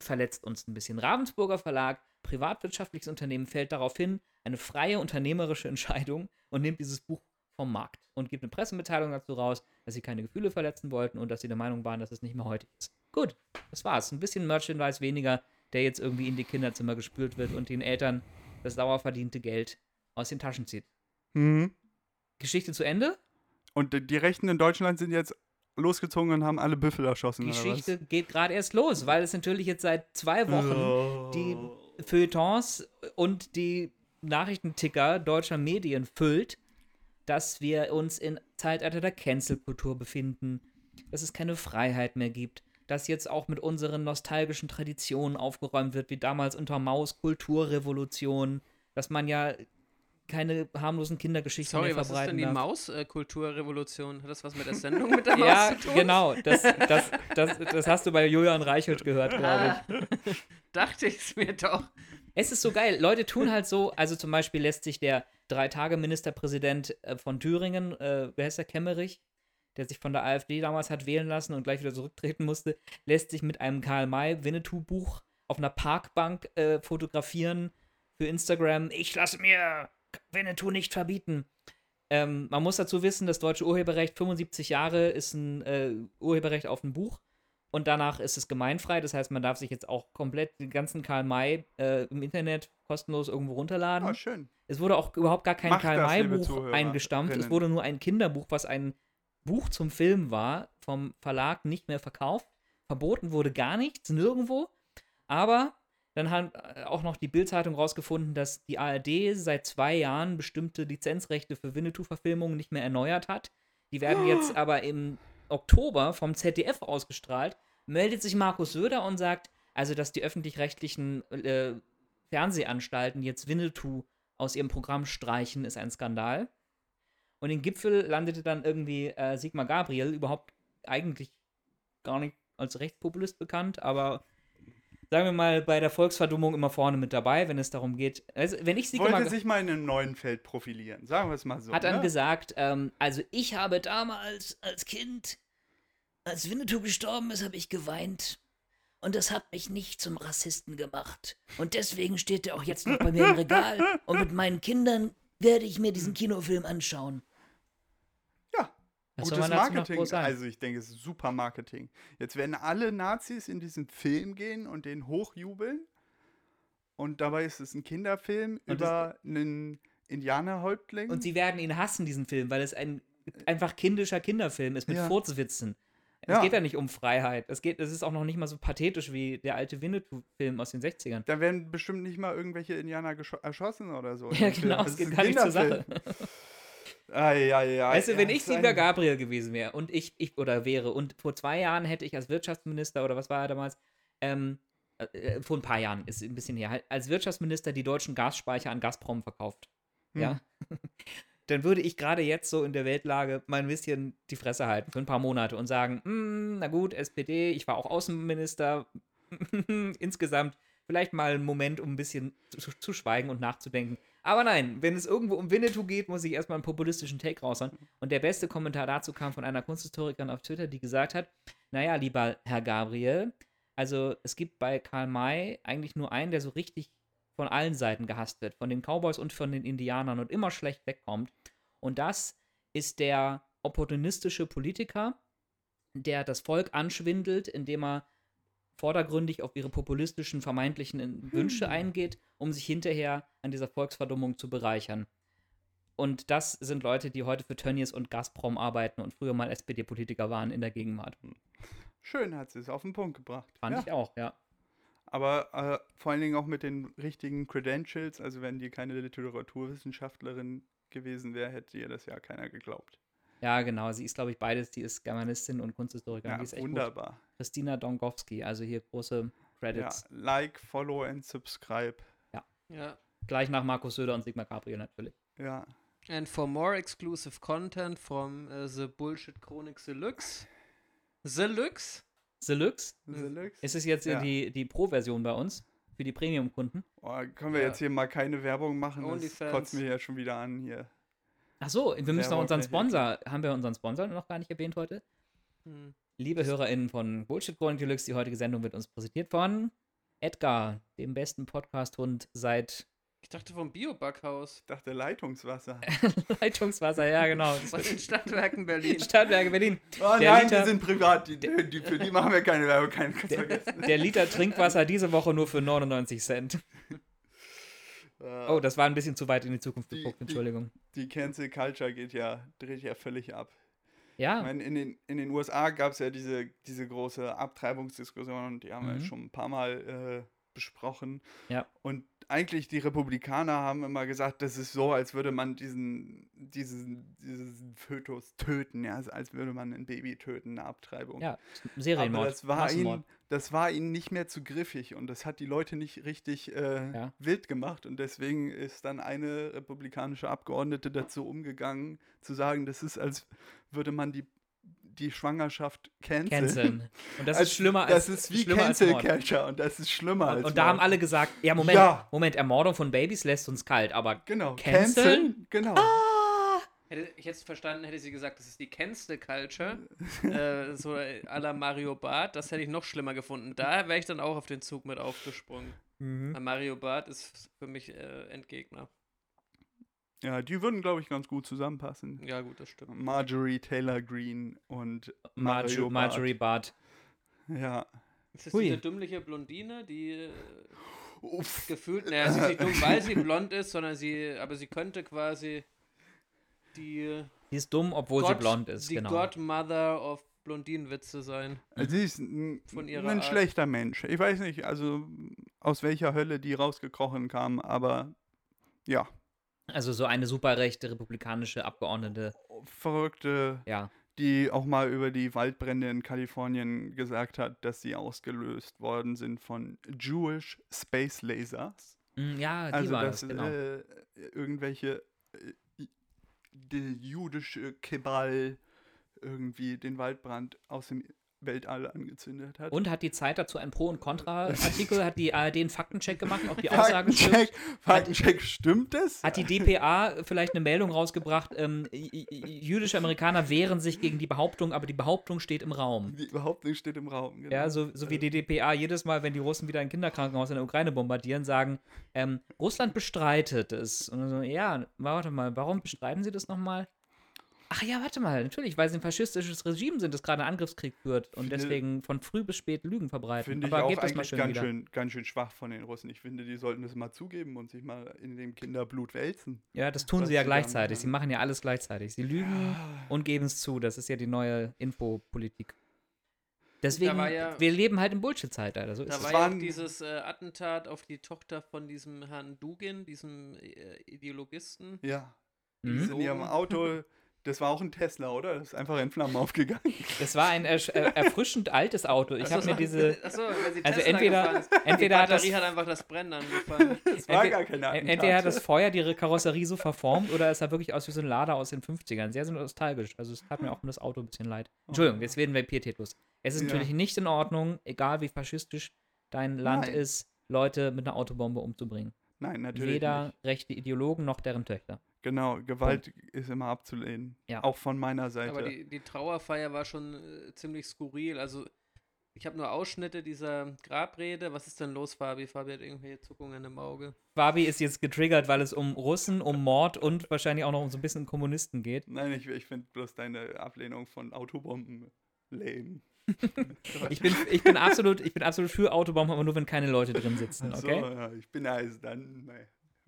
verletzt uns ein bisschen. Ravensburger Verlag, privatwirtschaftliches Unternehmen, fällt darauf hin, eine freie unternehmerische Entscheidung und nimmt dieses Buch vom Markt und gibt eine Pressemitteilung dazu raus, dass sie keine Gefühle verletzen wollten und dass sie der Meinung waren, dass es nicht mehr heutig ist. Gut, das war's. Ein bisschen Merchandise weniger, der jetzt irgendwie in die Kinderzimmer gespült wird und den Eltern das sauer verdiente Geld aus den Taschen zieht. Mhm. Geschichte zu Ende. Und die- die Rechten in Deutschland sind jetzt losgezogen und haben alle Büffel erschossen. Geschichte geht gerade erst los, weil es natürlich jetzt seit zwei Wochen die Feuilletons und die Nachrichtenticker deutscher Medien füllt, dass wir uns in Zeitalter der Cancel-Kultur befinden, dass es keine Freiheit mehr gibt, dass jetzt auch mit unseren nostalgischen Traditionen aufgeräumt wird, wie damals unter Maus Kulturrevolution, dass man ja keine harmlosen Kindergeschichten Sorry, mehr was ist verbreiten denn die. Maus-Kulturrevolution? Hat das was mit der Sendung mit der Maus Ja, zu tun? genau. Das, das, das, das hast du bei Julian Reichelt gehört, glaube ich. Dachte ich es mir doch. Es ist so geil. Leute tun halt so, also zum Beispiel lässt sich der Drei-Tage-Ministerpräsident äh, von Thüringen, äh, wer heißt der, Kemmerich, der sich von der AfD damals hat wählen lassen und gleich wieder zurücktreten musste, lässt sich mit einem Karl-May-Winnetou-Buch auf einer Parkbank äh, fotografieren für Instagram. Ich lasse mir Winnetou nicht verbieten. Ähm, man muss dazu wissen, das deutsche Urheberrecht 75 Jahre ist ein äh, Urheberrecht auf ein Buch und danach ist es gemeinfrei. Das heißt, man darf sich jetzt auch komplett den ganzen Karl May äh, im Internet kostenlos irgendwo runterladen. Ah, schön. Es wurde auch überhaupt gar kein Macht Karl May Buch eingestampft. Es wurde nur ein Kinderbuch, was ein Buch zum Film war, vom Verlag nicht mehr verkauft. Verboten wurde gar nichts, nirgendwo. Aber dann hat äh, auch noch die Bild-Zeitung rausgefunden, dass die ARD seit zwei Jahren bestimmte Lizenzrechte für Winnetou-Verfilmungen nicht mehr erneuert hat. Die werden jetzt aber im Oktober vom ZDF ausgestrahlt. Meldet sich Markus Söder und sagt, also dass die öffentlich-rechtlichen äh, Fernsehanstalten jetzt Winnetou aus ihrem Programm streichen, ist ein Skandal. Und im Gipfel landete dann irgendwie äh, Sigmar Gabriel, überhaupt eigentlich gar nicht als Rechtspopulist bekannt, aber sagen wir mal bei der Volksverdummung immer vorne mit dabei, wenn es darum geht. Also, wenn ich Sigmar Wollte sich mal in einem neuen Feld profilieren. Sagen wir es mal so. hat dann ne? gesagt, ähm, also ich habe damals als Kind, als Winnetou gestorben ist, habe ich geweint. Und das hat mich nicht zum Rassisten gemacht. Und deswegen steht er auch jetzt noch bei mir im Regal. Und mit meinen Kindern werde ich mir diesen Kinofilm anschauen. Was Gutes Marketing. Also ich denke, es ist super Marketing. Jetzt werden alle Nazis in diesen Film gehen und den hochjubeln. Und dabei ist es ein Kinderfilm Und über einen Indianerhäuptling. Und sie werden ihn hassen, diesen Film, weil es ein einfach kindischer Kinderfilm ist mit Ja. Furzwitzen. Es Ja. geht ja nicht um Freiheit. Es, geht, es ist auch noch nicht mal so pathetisch wie der alte Winnetou-Film aus den 60ern. da werden bestimmt nicht mal irgendwelche Indianer erschossen oder so. Ja, genau, es geht gar nicht zur Sache. Ei, ei, ei, Weißt du, wenn ich ein- Gabriel gewesen wäre und ich, ich oder wäre und vor zwei Jahren hätte ich als Wirtschaftsminister oder was war er damals, ähm, äh, äh, vor ein paar Jahren, ist ein bisschen her, halt als Wirtschaftsminister die deutschen Gasspeicher an Gazprom verkauft. Ja. Dann würde ich gerade jetzt so in der Weltlage mal ein bisschen die Fresse halten für ein paar Monate und sagen, "Mm, na gut, SPD, ich war auch Außenminister, insgesamt vielleicht mal einen Moment, um ein bisschen zu, zu schweigen und nachzudenken. Aber nein, wenn es irgendwo um Winnetou geht, muss ich erstmal einen populistischen Take raushauen. Und der beste Kommentar dazu kam von einer Kunsthistorikerin auf Twitter, die gesagt hat, naja, lieber Herr Gabriel, also es gibt bei Karl May eigentlich nur einen, der so richtig von allen Seiten gehasst wird, von den Cowboys und von den Indianern und immer schlecht wegkommt. Und das ist der opportunistische Politiker, der das Volk anschwindelt, indem er vordergründig auf ihre populistischen vermeintlichen Wünsche eingeht, um sich hinterher an dieser Volksverdummung zu bereichern. Und das sind Leute, die heute für Tönnies und Gazprom arbeiten und früher mal SPD-Politiker waren in der Gegenwart. Schön hat sie es auf den Punkt gebracht. Fand ja. ich auch, ja. Aber äh, vor allen Dingen auch mit den richtigen Credentials. Also wenn die keine Literaturwissenschaftlerin gewesen wäre, hätte ihr das ja keiner geglaubt. Ja, genau. Sie ist, glaube ich, beides. Die ist Germanistin und Kunsthistorikerin. Ja, die ist echt gut. wunderbar. Christina Dongowski, also hier große Ja, Credits. like, follow and subscribe. Ja. Gleich nach Markus Söder und Sigmar Gabriel natürlich. Ja. And for more exclusive content from uh, the Bullshit Chronik Deluxe. Deluxe? Deluxe? Deluxe. Ist es jetzt Ja. die, die Pro-Version bei uns? Für die Premium-Kunden? Oh, können wir Ja. jetzt hier mal keine Werbung machen? Das Onlyfans. kotzt mir ja schon wieder an hier. Ach so, wir müssen noch unseren Sponsor. Haben wir unseren Sponsor noch gar nicht erwähnt heute? Hm. Liebe HörerInnen von Bullshit Chronik Deluxe, die heutige Sendung wird uns präsentiert von Edgar, dem besten Podcast-Hund seit Ich dachte vom Bio-Backhaus. Ich dachte Leitungswasser. Leitungswasser, ja, genau. Was in Stadtwerken Berlin. Stadtwerke Berlin. Oh Der nein, Liter- die sind privat. Die, die, für die machen wir keine Werbung. Keine, kannst vergessen. Der Liter Trinkwasser diese Woche nur für 99 Cent. Äh, Oh, das war ein bisschen zu weit in die Zukunft geguckt, die- Entschuldigung. Die Cancel Culture geht ja, dreht ja völlig ab. Ich Ja, meine, in den, in den USA gab es ja diese, diese große Abtreibungsdiskussion und die haben wir Mhm. schon ein paar Mal äh, besprochen. Ja. Und eigentlich die Republikaner haben immer gesagt, das ist so, als würde man diesen, diesen, diesen Fötus töten, ja, als würde man ein Baby töten, eine Abtreibung. ja, Aber Serienmord. das war, ihnen, das war ihnen nicht mehr zu griffig und das hat die Leute nicht richtig äh, Ja. wild gemacht und deswegen ist dann eine republikanische Abgeordnete dazu umgegangen, zu sagen, das ist, als würde man die, die Schwangerschaft canceln. Canceln. Und das Als- ist schlimmer als Das ist wie schlimmer als Cancel. Culture und das ist schlimmer als Und, und da haben Mord. alle gesagt, ja, Moment, Ja. Moment, Ermordung von Babys lässt uns kalt, aber Genau. Canceln? Genau. Hätte ich jetzt verstanden, hätte sie gesagt, das ist die Cancel Culture. äh, so à la Mario Barth. Das hätte ich noch schlimmer gefunden. Da wäre ich dann auch auf den Zug mit aufgesprungen. Mhm. Mario Barth ist für mich äh, Endgegner. Ja, die würden, glaube ich, ganz gut zusammenpassen. Ja, gut, das stimmt. Marjorie Taylor Greene und Mario Marjo Marjorie Bart. Ja. Ist das Hui. diese dümmliche Blondine, die äh, Uff. gefühlt, naja, sie ist nicht dumm, weil sie blond ist, sondern sie, aber sie könnte quasi die Die ist dumm, obwohl sie God- blond ist, die genau. Godmother of Blondinenwitze sein. Also sie ist ein, Von ihrer ein Art. schlechter Mensch. Ich weiß nicht, also aus welcher Hölle die rausgekrochen kam, aber ja, Also so eine superrechte republikanische Abgeordnete, verrückte, ja. die auch mal über die Waldbrände in Kalifornien gesagt hat, dass sie ausgelöst worden sind von Jewish Space Lasers. Mm, Ja, die also war dass das, genau. äh, irgendwelche äh, die jüdische Kebal irgendwie den Waldbrand aus dem Weltall angezündet hat. Und hat die Zeit dazu einen Pro- und Contra-Artikel, hat die ARD einen Faktencheck gemacht, ob die Aussage stimmt? Faktencheck, Faktencheck, stimmt es? Hat die DPA vielleicht eine Meldung rausgebracht, ähm, jüdische Amerikaner wehren sich gegen die Behauptung, aber die Behauptung steht im Raum. Die überhaupt nicht steht im Raum. Genau. Ja, so, so wie die DPA jedes Mal, wenn die Russen wieder ein Kinderkrankenhaus in der Ukraine bombardieren, sagen, ähm, Russland bestreitet es. Und so, ja, warte mal, warum bestreiten sie das nochmal? Ach ja, warte mal, natürlich, weil sie ein faschistisches Regime sind, das gerade einen Angriffskrieg führt und Finde- deswegen von früh bis spät Lügen verbreiten. Finde ich Aber auch das mal eigentlich schön ganz wieder. schön, ganz schön schwach von den Russen. Ich finde, die sollten das mal zugeben und sich mal in dem Kinderblut wälzen. Ja, das tun sie ja gleichzeitig. Sie machen. ja alles gleichzeitig. Sie lügen und geben es zu. Das ist ja die neue Infopolitik. Deswegen, ja- wir leben halt im Bullshit-Zeitalter. So ist Da es. war ja auch dieses äh, Attentat auf die Tochter von diesem Herrn Dugin, diesem äh, Ideologisten. Ja. Mhm. Die sind in ihrem Auto, das war auch ein Tesla, oder? Das ist einfach in Flammen aufgegangen. Das war ein ersch- äh, erfrischend altes Auto. Ich habe mir diese. Achso, weil sie Also Tesla entweder- gefahren ist. entweder die hat das- Batterie hat einfach das Brennen angefangen. Das war Entweder- gar keine En- Attentate. Entweder hat das Feuer die Karosserie so verformt oder es sah wirklich aus wie so ein Lader aus den 50ern. Sehr, sehr nostalgisch. Also es tat mir auch um das Auto ein bisschen leid. Entschuldigung, jetzt werden wir pietätlos. Es ist Ja. natürlich nicht in Ordnung, egal wie faschistisch dein Land Nein. ist, Leute mit einer Autobombe umzubringen. Nein, natürlich Weder nicht. rechte Ideologen noch deren Töchter. Genau, Gewalt ist immer abzulehnen. Ja. Auch von meiner Seite. Aber die, die Trauerfeier war schon äh, ziemlich skurril. Also, ich habe nur Ausschnitte dieser Grabrede. Was ist denn los, Fabi? Fabi hat irgendwelche Zuckungen im Auge. Fabi ist jetzt getriggert, weil es um Russen, um Mord und wahrscheinlich auch noch um so ein bisschen Kommunisten geht. Nein, ich, ich finde bloß deine Ablehnung von Autobomben lame. Ich bin, ich bin, absolut, ich bin absolut für Autobomben, aber nur, wenn keine Leute drin sitzen, Ach so, okay? ja, ich bin also dann.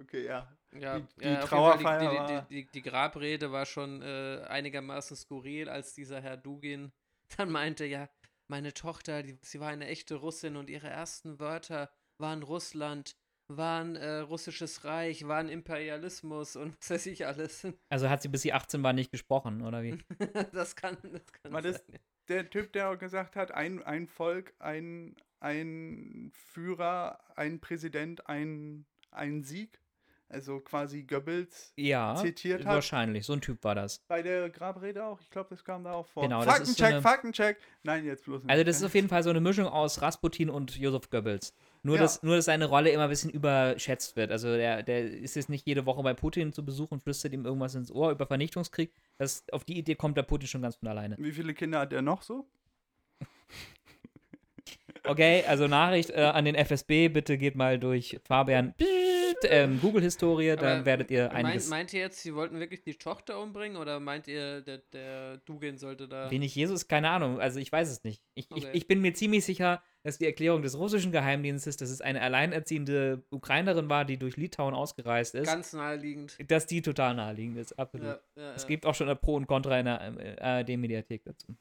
Okay, ja. Ja, Die- die ja, Trauerfeier die, war- die, die, die, die Grabrede war schon äh, einigermaßen skurril, als dieser Herr Dugin dann meinte, ja, meine Tochter, die, sie war eine echte Russin und ihre ersten Wörter waren Russland, waren äh, russisches Reich, waren Imperialismus und was weiß ich alles. Also hat sie bis sie 18 war nicht gesprochen, oder wie? das kann, das kann War das- sein. Der Typ, der auch gesagt hat, ein, ein Volk, ein, ein Führer, ein Präsident, ein, ein Sieg. Also quasi Goebbels Ja, zitiert hat. wahrscheinlich. So ein Typ war das. Bei der Grabrede auch. Ich glaube, das kam da auch vor. Genau, das ist so Faktencheck, eine- Faktencheck. Nein, jetzt bloß nicht. Also das ist auf jeden Fall so eine Mischung aus Rasputin und Josef Goebbels. Nur, Ja. dass, nur, dass seine Rolle immer ein bisschen überschätzt wird. Also der, der ist jetzt nicht jede Woche bei Putin zu Besuch und flüstert ihm irgendwas ins Ohr über Vernichtungskrieg. Das, auf die Idee kommt der Putin schon ganz von alleine. Wie viele Kinder hat er noch so? Okay, also Nachricht äh, an den FSB, bitte geht mal durch Fabian ähm, Google-Historie, dann Aber werdet ihr Meint, einiges. meint ihr jetzt, sie wollten wirklich die Tochter umbringen oder meint ihr, der, der Dugin sollte da. Wenig Jesus, keine Ahnung, also ich weiß es nicht. Ich, ich, Okay. ich bin mir ziemlich sicher, dass die Erklärung des russischen Geheimdienstes, dass es eine alleinerziehende Ukrainerin war, die durch Litauen ausgereist ist, Ganz naheliegend. dass die total naheliegend ist, absolut. Ja, ja, Es ja. gibt auch schon ein Pro und Contra in der äh, ARD-Mediathek dazu.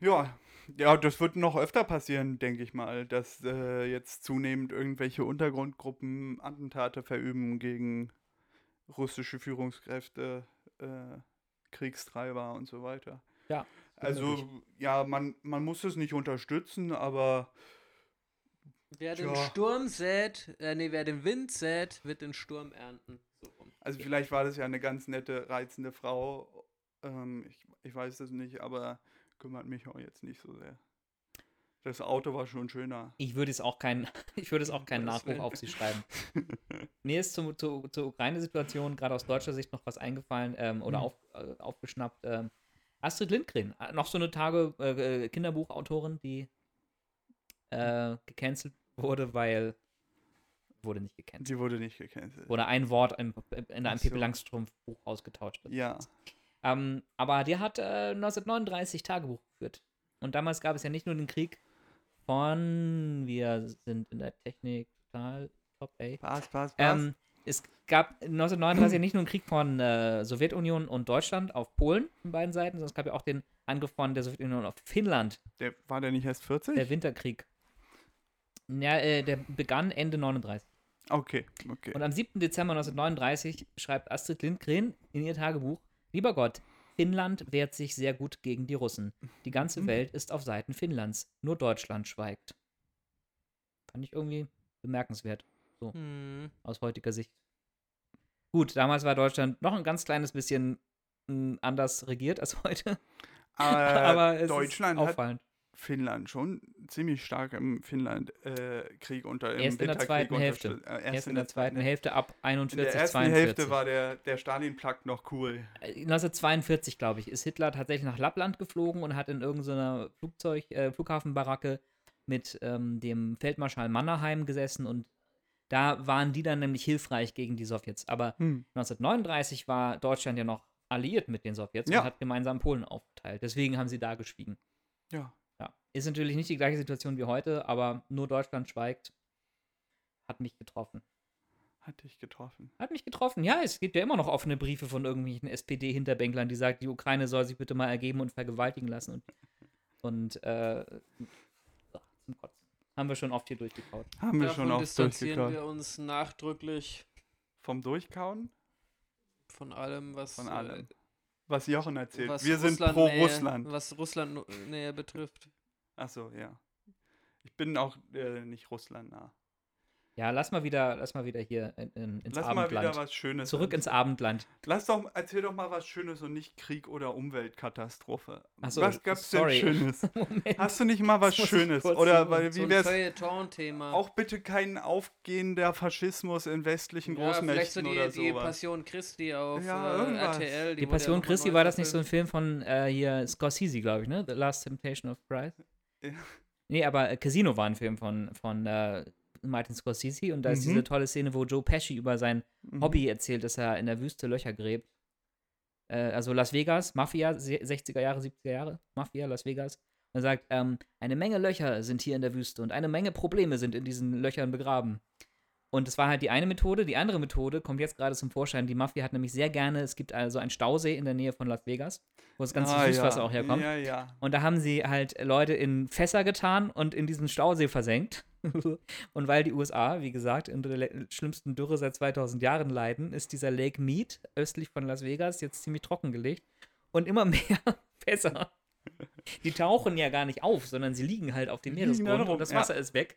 Ja, ja, das wird noch öfter passieren, denke ich mal, dass äh, jetzt zunehmend irgendwelche Untergrundgruppen Attentate verüben gegen russische Führungskräfte, äh, Kriegstreiber und so weiter. Ja, Also, ja, man, man muss es nicht unterstützen, aber Wer den Tja. Sturm sät, äh, nee, wer den Wind sät, wird den Sturm ernten. So rum. also vielleicht war das ja eine ganz nette, reizende Frau. Ähm, ich, ich weiß das nicht, aber kümmert mich auch jetzt nicht so sehr. Das Auto war schon schöner. Ich würde es auch keinen, ich würde es auch keinen Nachruf auf sie schreiben. Mir ist zum, zu, zur Ukraine-Situation gerade aus deutscher Sicht noch was eingefallen ähm, oder Mhm. auf, äh, aufgeschnappt. Ähm, Astrid Lindgren, äh, noch so eine Tage äh, äh, Kinderbuchautorin, die äh, gecancelt wurde, weil wurde nicht gecancelt. Sie wurde nicht gecancelt. Wurde ein Wort in, in einem so. Pippi Langstrumpf-Buch ausgetauscht. wird. Ja. Ähm, aber die hat äh, 1939 Tagebuch geführt. Und damals gab es ja nicht nur den Krieg von, wir sind in der Technik total top, ey. Pass, pass, pass. Ähm, es gab 1939 ja nicht nur einen Krieg von äh, Sowjetunion und Deutschland auf Polen von beiden Seiten, sondern es gab ja auch den Angriff von der Sowjetunion auf Finnland, der, war der nicht erst 40? der Winterkrieg. Ja, äh, der begann Ende 39. okay, okay. Und am 7. Dezember 1939 schreibt Astrid Lindgren in ihr Tagebuch: Lieber Gott, Finnland wehrt sich sehr gut gegen die Russen. Die ganze Mhm. Welt ist auf Seiten Finnlands. Nur Deutschland schweigt. Fand ich irgendwie bemerkenswert Hm. aus heutiger Sicht. Gut, damals war Deutschland noch ein ganz kleines bisschen mm, anders regiert als heute. Aber, Aber es Deutschland ist hat auffallend. Finnland schon ziemlich stark im Finnland-Krieg unter im Erst in der zweiten Hälfte. Äh, Erst in der zweiten Hälfte ab In 41, der ersten 42. Hälfte war der, der Stalin-Plakt noch cool. Äh, 1942, glaube ich, ist Hitler tatsächlich nach Lappland geflogen und hat in irgendeiner Flugzeug, äh, Flughafenbaracke mit ähm, dem Feldmarschall Mannerheim gesessen und da waren die dann nämlich hilfreich gegen die Sowjets. Aber Hm. 1939 war Deutschland ja noch alliiert mit den Sowjets Ja. und hat gemeinsam Polen aufgeteilt. Deswegen haben sie da geschwiegen. Ja. Ist natürlich nicht die gleiche Situation wie heute, aber nur Deutschland schweigt. Hat mich getroffen. Hat dich getroffen. Hat mich getroffen. Ja, es gibt ja immer noch offene Briefe von irgendwelchen SPD-Hinterbänklern, die sagen, die Ukraine soll sich bitte mal ergeben und vergewaltigen lassen. Und, und äh, ach, zum Kotzen. Haben wir schon oft hier durchgekaut. Haben wir Davon schon auch distanzieren durchgekaut. wir uns nachdrücklich Vom Durchkauen? von allem, was, Von äh, allem. Was Jochen erzählt. was wir sind pro Russland-Nähe- Russland. Was Russland Nähe betrifft. Achso, ja. Ich bin auch äh, nicht Russland-nah. Ja, lass mal wieder, lass mal wieder hier in, in, ins Lass mal Abendland. wieder was Schönes. Zurück ins Abendland. Lass doch, erzähl doch mal was Schönes und nicht Krieg oder Umweltkatastrophe. Ach so, was gab's denn sorry. Schönes? Moment. Hast du nicht mal was Schönes? Oder weil, So wie ein wär's? Feuilleton-Thema. Auch bitte kein aufgehender Faschismus in westlichen ja, vielleicht so Großmächten die, oder die sowas. Passion Christi auf Ja, äh, irgendwas. RTL. Die ja Passion mal Christi, war das nicht so ein. Film von äh, hier Scorsese, glaube ich, ne? The Last Temptation of Christ? Ja. Nee, aber äh, Casino war ein Film von, von äh, Martin Scorsese und da ist Mhm. diese tolle Szene, wo Joe Pesci über sein Mhm. Hobby erzählt, dass er in der Wüste Löcher gräbt. Äh, also Las Vegas, Mafia, se- 60er Jahre, 70er Jahre, Mafia, Las Vegas. Und er sagt, ähm, eine Menge Löcher sind hier in der Wüste und eine Menge Probleme sind in diesen Löchern begraben. Und das war halt die eine Methode. Die andere Methode kommt jetzt gerade zum Vorschein. Die Mafia hat nämlich sehr gerne, es gibt also einen Stausee in der Nähe von Las Vegas, wo das ganze Ah, Süßwasser ja. auch herkommt. Ja, ja. Und da haben sie halt Leute in Fässer getan und in diesen Stausee versenkt. und weil die USA, wie gesagt, unter der schlimmsten Dürre seit 2000 Jahren leiden, ist dieser Lake Mead östlich von Las Vegas jetzt ziemlich trockengelegt. Und immer mehr Fässer. Die tauchen ja gar nicht auf, sondern sie liegen halt auf dem Meeresgrund und das. Wasser ist weg.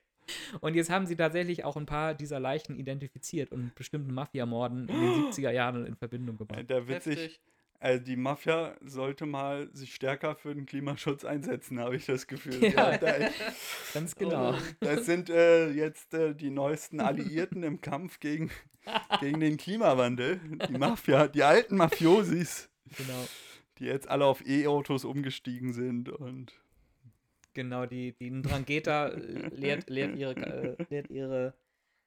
Und jetzt haben sie tatsächlich auch ein paar dieser Leichen identifiziert und mit bestimmten Mafiamorden in den 70er Jahren in Verbindung gebracht. Da witzig. Heftig. Also die Mafia sollte mal sich stärker für den Klimaschutz einsetzen, habe ich das Gefühl. Ja. Ja, da, Ganz Oh genau. Mann. das sind äh, jetzt äh, die neuesten Alliierten im Kampf gegen, gegen den Klimawandel. Die Mafia, die alten Mafiosis, genau. die jetzt alle auf E-Autos umgestiegen sind und Genau, die, die Ndrangheta äh, leert, leert, ihre, äh, leert ihre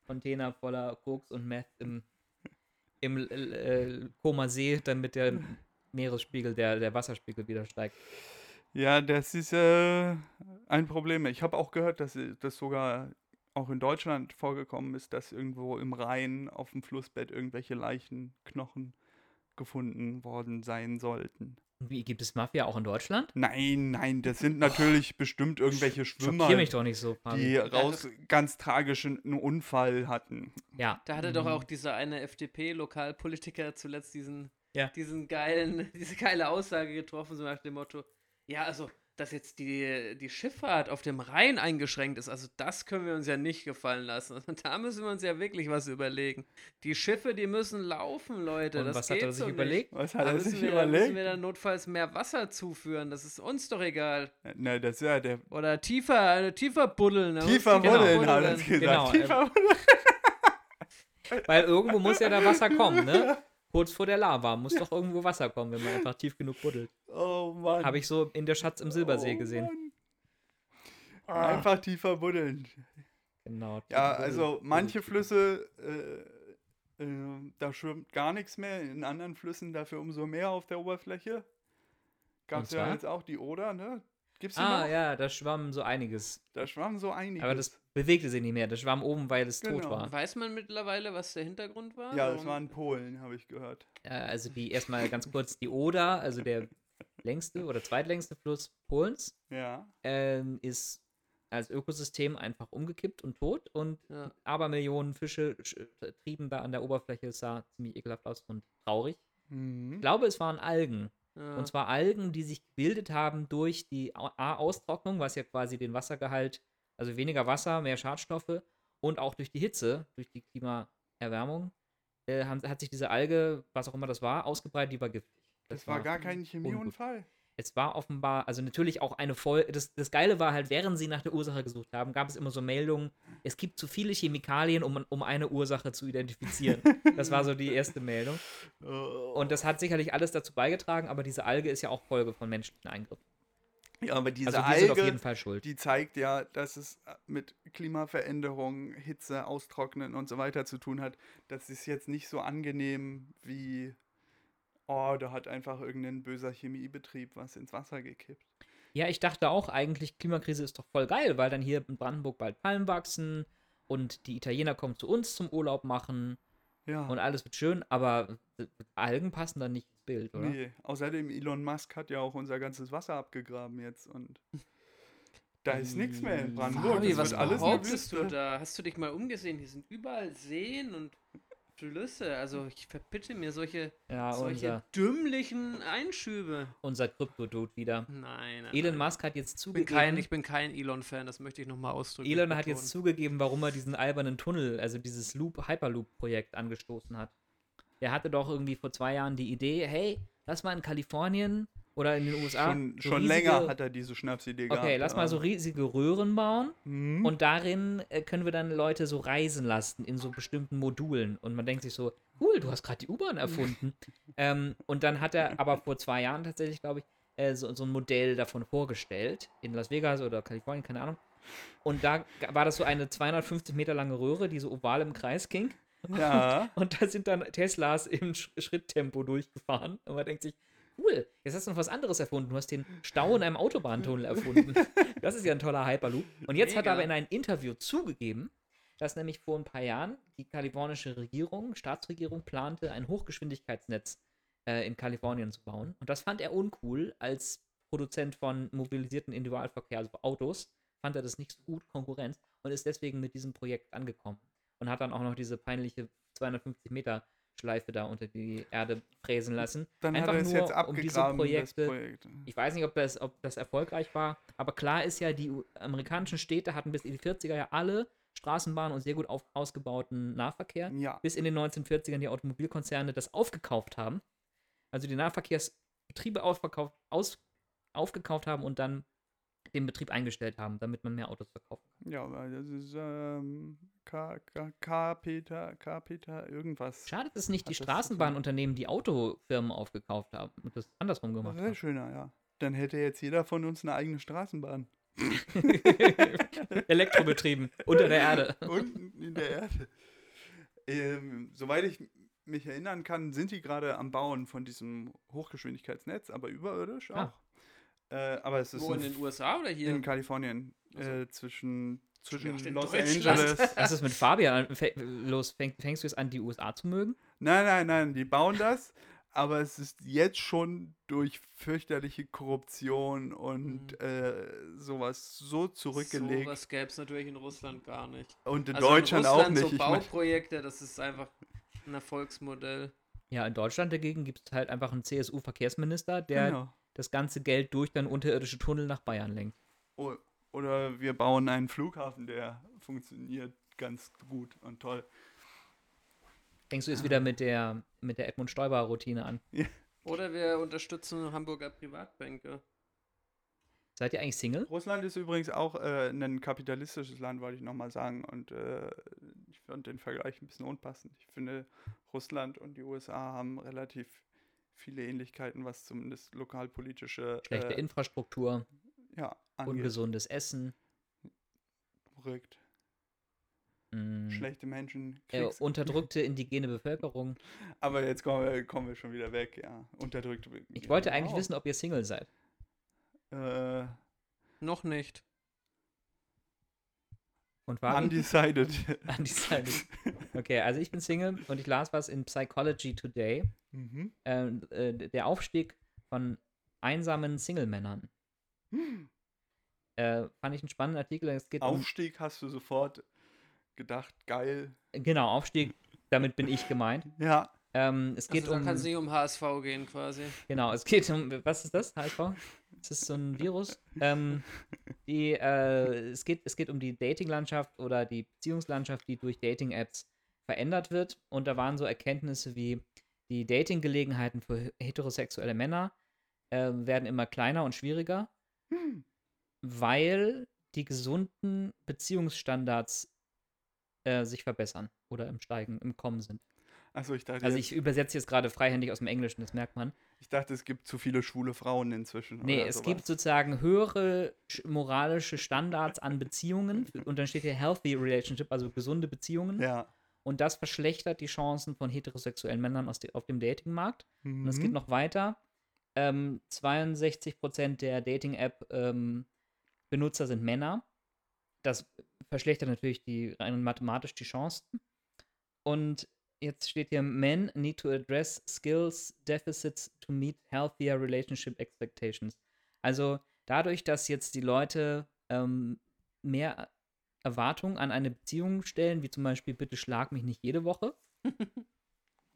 Container voller Koks und Meth im, im äh, Koma See, damit der Meeresspiegel, der, der Wasserspiegel wieder steigt. Ja, das ist äh, ein Problem. Ich habe auch gehört, dass äh, das sogar auch in Deutschland vorgekommen ist, dass irgendwo im Rhein auf dem Flussbett irgendwelche Leichenknochen gefunden worden sein sollten. Wie gibt es Mafia auch in Deutschland? Nein, nein, das sind natürlich bestimmt irgendwelche Schwimmer, mich doch nicht so, Fabi. die raus ganz tragischen einen Unfall hatten. Ja. Da hatte doch auch dieser eine FDP-Lokalpolitiker zuletzt diesen, Ja. diesen geilen, diese geile Aussage getroffen, so nach dem Motto, ja, also, dass jetzt die, die Schifffahrt auf dem Rhein eingeschränkt ist, also das können wir uns ja nicht gefallen lassen. Also, da müssen wir uns ja wirklich was überlegen. Die Schiffe, die müssen laufen, Leute. Und das was geht hat er so sich nicht. überlegt? Was Da hat er müssen, sich wir, da müssen überlegt? wir dann notfalls mehr Wasser zuführen. Das ist uns doch egal. Na, das ist ja der Oder tiefer, äh, tiefer buddeln. tiefer die Buddeln, Buddeln. hat er gesagt. Genau, Tiefer Weil irgendwo muss ja da Wasser kommen, ne? Kurz vor der Lava muss doch irgendwo Wasser kommen, wenn man einfach tief genug buddelt. Oh Mann. Habe ich so in der Schatz im Silbersee Oh gesehen. Mann. Einfach tiefer buddeln. Genau. Ja, tief also manche Flüsse, äh, äh, da schwimmt gar nichts mehr. In anderen Flüssen dafür umso mehr auf der Oberfläche. Gab es ja jetzt auch die Oder, ne? Gibt's die Ah, noch? ja, da schwamm so einiges. Da schwamm so einiges. Aber das bewegte sich nicht mehr. Das schwamm oben, weil es tot Genau. war. Weiß man mittlerweile, was der Hintergrund war? ja, das Warum- waren Polen, habe ich gehört. Äh, also die erstmal ganz kurz die Oder, also der längste oder zweitlängste Fluss Polens, Ja. ähm, ist als Ökosystem einfach umgekippt und tot und Ja. Abermillionen Fische sch- trieben da an der Oberfläche. Es sah ziemlich ekelhaft aus und traurig. Ich Mhm. glaube, es waren Algen. Ja. Und zwar Algen, die sich gebildet haben durch die Au- A-Austrocknung, was ja quasi den Wassergehalt, also weniger Wasser, mehr Schadstoffe und auch durch die Hitze, durch die Klimaerwärmung, äh, haben, hat sich diese Alge, was auch immer das war, ausgebreitet, die war giftig. Das war gar kein Chemieunfall. Es war offenbar, also natürlich auch eine Folge. Das, das Geile war halt, während sie nach der Ursache gesucht haben, gab es immer so Meldungen, es gibt zu viele Chemikalien, um, um eine Ursache zu identifizieren. das war so die erste Meldung. Oh. Und das hat sicherlich alles dazu beigetragen, aber diese Alge ist ja auch Folge von menschlichen Eingriffen. ja, aber diese Also auf Alge, jeden Fall schuld. die zeigt ja, dass es äh, mit Klimaveränderung, Hitze, Austrocknen und so weiter zu tun hat. Das ist jetzt nicht so angenehm wie, oh, da hat einfach irgendein böser Chemiebetrieb was ins Wasser gekippt. Ja, ich dachte auch eigentlich, Klimakrise ist doch voll geil, weil dann hier in Brandenburg bald Palmen wachsen und die Italiener kommen zu uns zum Urlaub machen Ja. und alles wird schön, aber Algen passen dann nicht ins Bild, oder? Nee, außerdem Elon Musk hat ja auch unser ganzes Wasser abgegraben jetzt und da ist nichts mehr in Brandenburg. Fabi, das was wird alles behauptest du da? Hast du dich mal umgesehen? Hier sind überall Seen und Flüsse. Also ich verbitte mir solche, Ja, solche unser, dümmlichen Einschübe. unser Krypto-Dude wieder. Nein, nein. Elon. Musk hat jetzt Ich bin zugegeben, kein, ich bin kein Elon-Fan, das möchte ich nochmal ausdrücken. Elon hat jetzt zugegeben, warum er diesen albernen Tunnel, also dieses Loop, Hyperloop-Projekt angestoßen hat. Er hatte doch irgendwie vor zwei Jahren die Idee, hey, lass mal in Kalifornien oder in den USA. Schon, so schon riesige- länger hat er diese Schnapsidee gehabt. Okay, lass mal ja. so riesige Röhren bauen Mhm. und darin äh, können wir dann Leute so reisen lassen in so bestimmten Modulen. Und man denkt sich so, cool, du hast gerade die U-Bahn erfunden. ähm, und dann hat er aber vor zwei Jahren tatsächlich, glaube ich, äh, so, so ein Modell davon vorgestellt, in Las Vegas oder Kalifornien, keine Ahnung. Und da war das so eine 250 Meter lange Röhre, die so oval im Kreis ging. Ja. Und da sind dann Teslas im Sch Schritttempo durchgefahren. Und man denkt sich, cool, jetzt hast du noch was anderes erfunden. Du hast den Stau in einem Autobahntunnel erfunden. Das ist ja ein toller Hyperloop. Und jetzt hat er Mega. aber in einem Interview zugegeben, dass nämlich vor ein paar Jahren die kalifornische Regierung, Staatsregierung, plante, ein Hochgeschwindigkeitsnetz äh, in Kalifornien zu bauen. Und das fand er uncool als Produzent von mobilisierten Individualverkehr, also Autos, fand er das nicht so gut, Konkurrenz, und ist deswegen mit diesem Projekt angekommen. Und hat dann auch noch diese peinliche 250 Meter Schleife da unter die Erde fräsen lassen. Dann Einfach hat er es nur jetzt um abgegraben, Projekte. das Projekt. Ich weiß nicht, ob das, ob das erfolgreich war, aber klar ist ja, die amerikanischen Städte hatten bis in die 40er ja alle Straßenbahnen und sehr gut auf, ausgebauten Nahverkehr, Ja, bis in den 1940ern die Automobilkonzerne das aufgekauft haben. Also die Nahverkehrsbetriebe aufverkauft, aus, aufgekauft haben und dann den Betrieb eingestellt haben, damit man mehr Autos verkauft. Ja, weil das ist ähm, K, K, K, Peter, K, Peter, irgendwas. Schade, dass es nicht die? Straßenbahnunternehmen die Autofirmen aufgekauft haben und das andersrum gemacht Wäre haben. schöner, ja. Dann hätte jetzt jeder von uns eine eigene Straßenbahn. Elektrobetrieben, unter der Erde. Unten in der Erde. Ähm, soweit ich mich erinnern kann, sind die gerade am Bauen von diesem Hochgeschwindigkeitsnetz, aber überirdisch auch. Ah. Äh, aber es ist Wo in den USA oder hier? in Kalifornien So. äh, zwischen, zwischen Los. Angeles. Was ist mit Fabian? Los, fäng, fängst du jetzt an, die USA zu mögen? Nein, nein, nein, die bauen das, aber es ist jetzt schon durch fürchterliche Korruption und Mhm. äh, sowas so zurückgelegt. Sowas gäbe es natürlich in Russland gar nicht. und in Also Deutschland in auch nicht. So Bauprojekte, das ist einfach ein Erfolgsmodell. Ja, in Deutschland dagegen gibt es halt einfach einen CSU-Verkehrsminister, der genau. das ganze Geld durch dann unterirdische Tunnel nach Bayern lenkt. Oder wir bauen einen Flughafen, der funktioniert ganz gut und toll. Fängst du jetzt wieder mit der, mit der Edmund Stoiber-Routine an? Oder wir unterstützen Hamburger Privatbanker. Seid ihr eigentlich Single? Russland ist übrigens auch äh, ein kapitalistisches Land, wollte ich nochmal sagen. Und äh, ich fand den Vergleich ein bisschen unpassend. Ich finde, Russland und die USA haben relativ viele Ähnlichkeiten, was zumindest lokalpolitische Schlechte äh, Infrastruktur, ja, angeht. ungesundes Essen, Verrückt. mh, Schlechte Menschen. äh, unterdrückte indigene Bevölkerung. Aber jetzt kommen wir, kommen wir schon wieder weg, ja. Unterdrückte. Be- Ich wollte eigentlich Wow. wissen, ob ihr Single seid. Äh, Noch nicht. Und Fabi? undecided. Undecided. Okay, also ich bin Single und ich las was in Psychology Today. mhm. Ähm, äh, der Aufstieg von einsamen Single-Männern. Äh, fand ich einen spannenden Artikel. Es geht um, Aufstieg hast du sofort gedacht, geil. genau, Aufstieg, damit bin ich gemeint. Ja. Ähm, es geht also da um, kann es nicht um HSV gehen quasi. genau, es geht um, was ist das, HSV? Ist das so ein Virus? ähm, die, äh, es, geht, es geht um die Dating-Landschaft oder die Beziehungslandschaft, die durch Dating-Apps verändert wird. Und da waren so Erkenntnisse wie, die Dating-Gelegenheiten für heterosexuelle Männer äh, werden immer kleiner und schwieriger, Hm. weil die gesunden Beziehungsstandards äh, sich verbessern oder im Steigen, im Kommen sind. Achso, ich dachte, Also ich übersetze jetzt gerade freihändig aus dem Englischen, das merkt man. ich dachte, es gibt zu viele schwule Frauen inzwischen. Nee, es sowas. gibt sozusagen höhere sch- moralische Standards an Beziehungen und dann steht hier Healthy Relationship, also gesunde Beziehungen. Ja. Und das verschlechtert die Chancen von heterosexuellen Männern aus de auf dem Datingmarkt. Und es geht Mhm. noch weiter. Ähm, 62% der Dating-App-Benutzer sind Männer. Das verschlechtert natürlich die rein mathematisch die Chancen. Und jetzt steht hier: Men need to address skills deficits to meet healthier relationship expectations. Also dadurch, dass jetzt die Leute ähm, mehr Erwartungen an eine Beziehung stellen, wie zum Beispiel bitte schlag mich nicht jede Woche,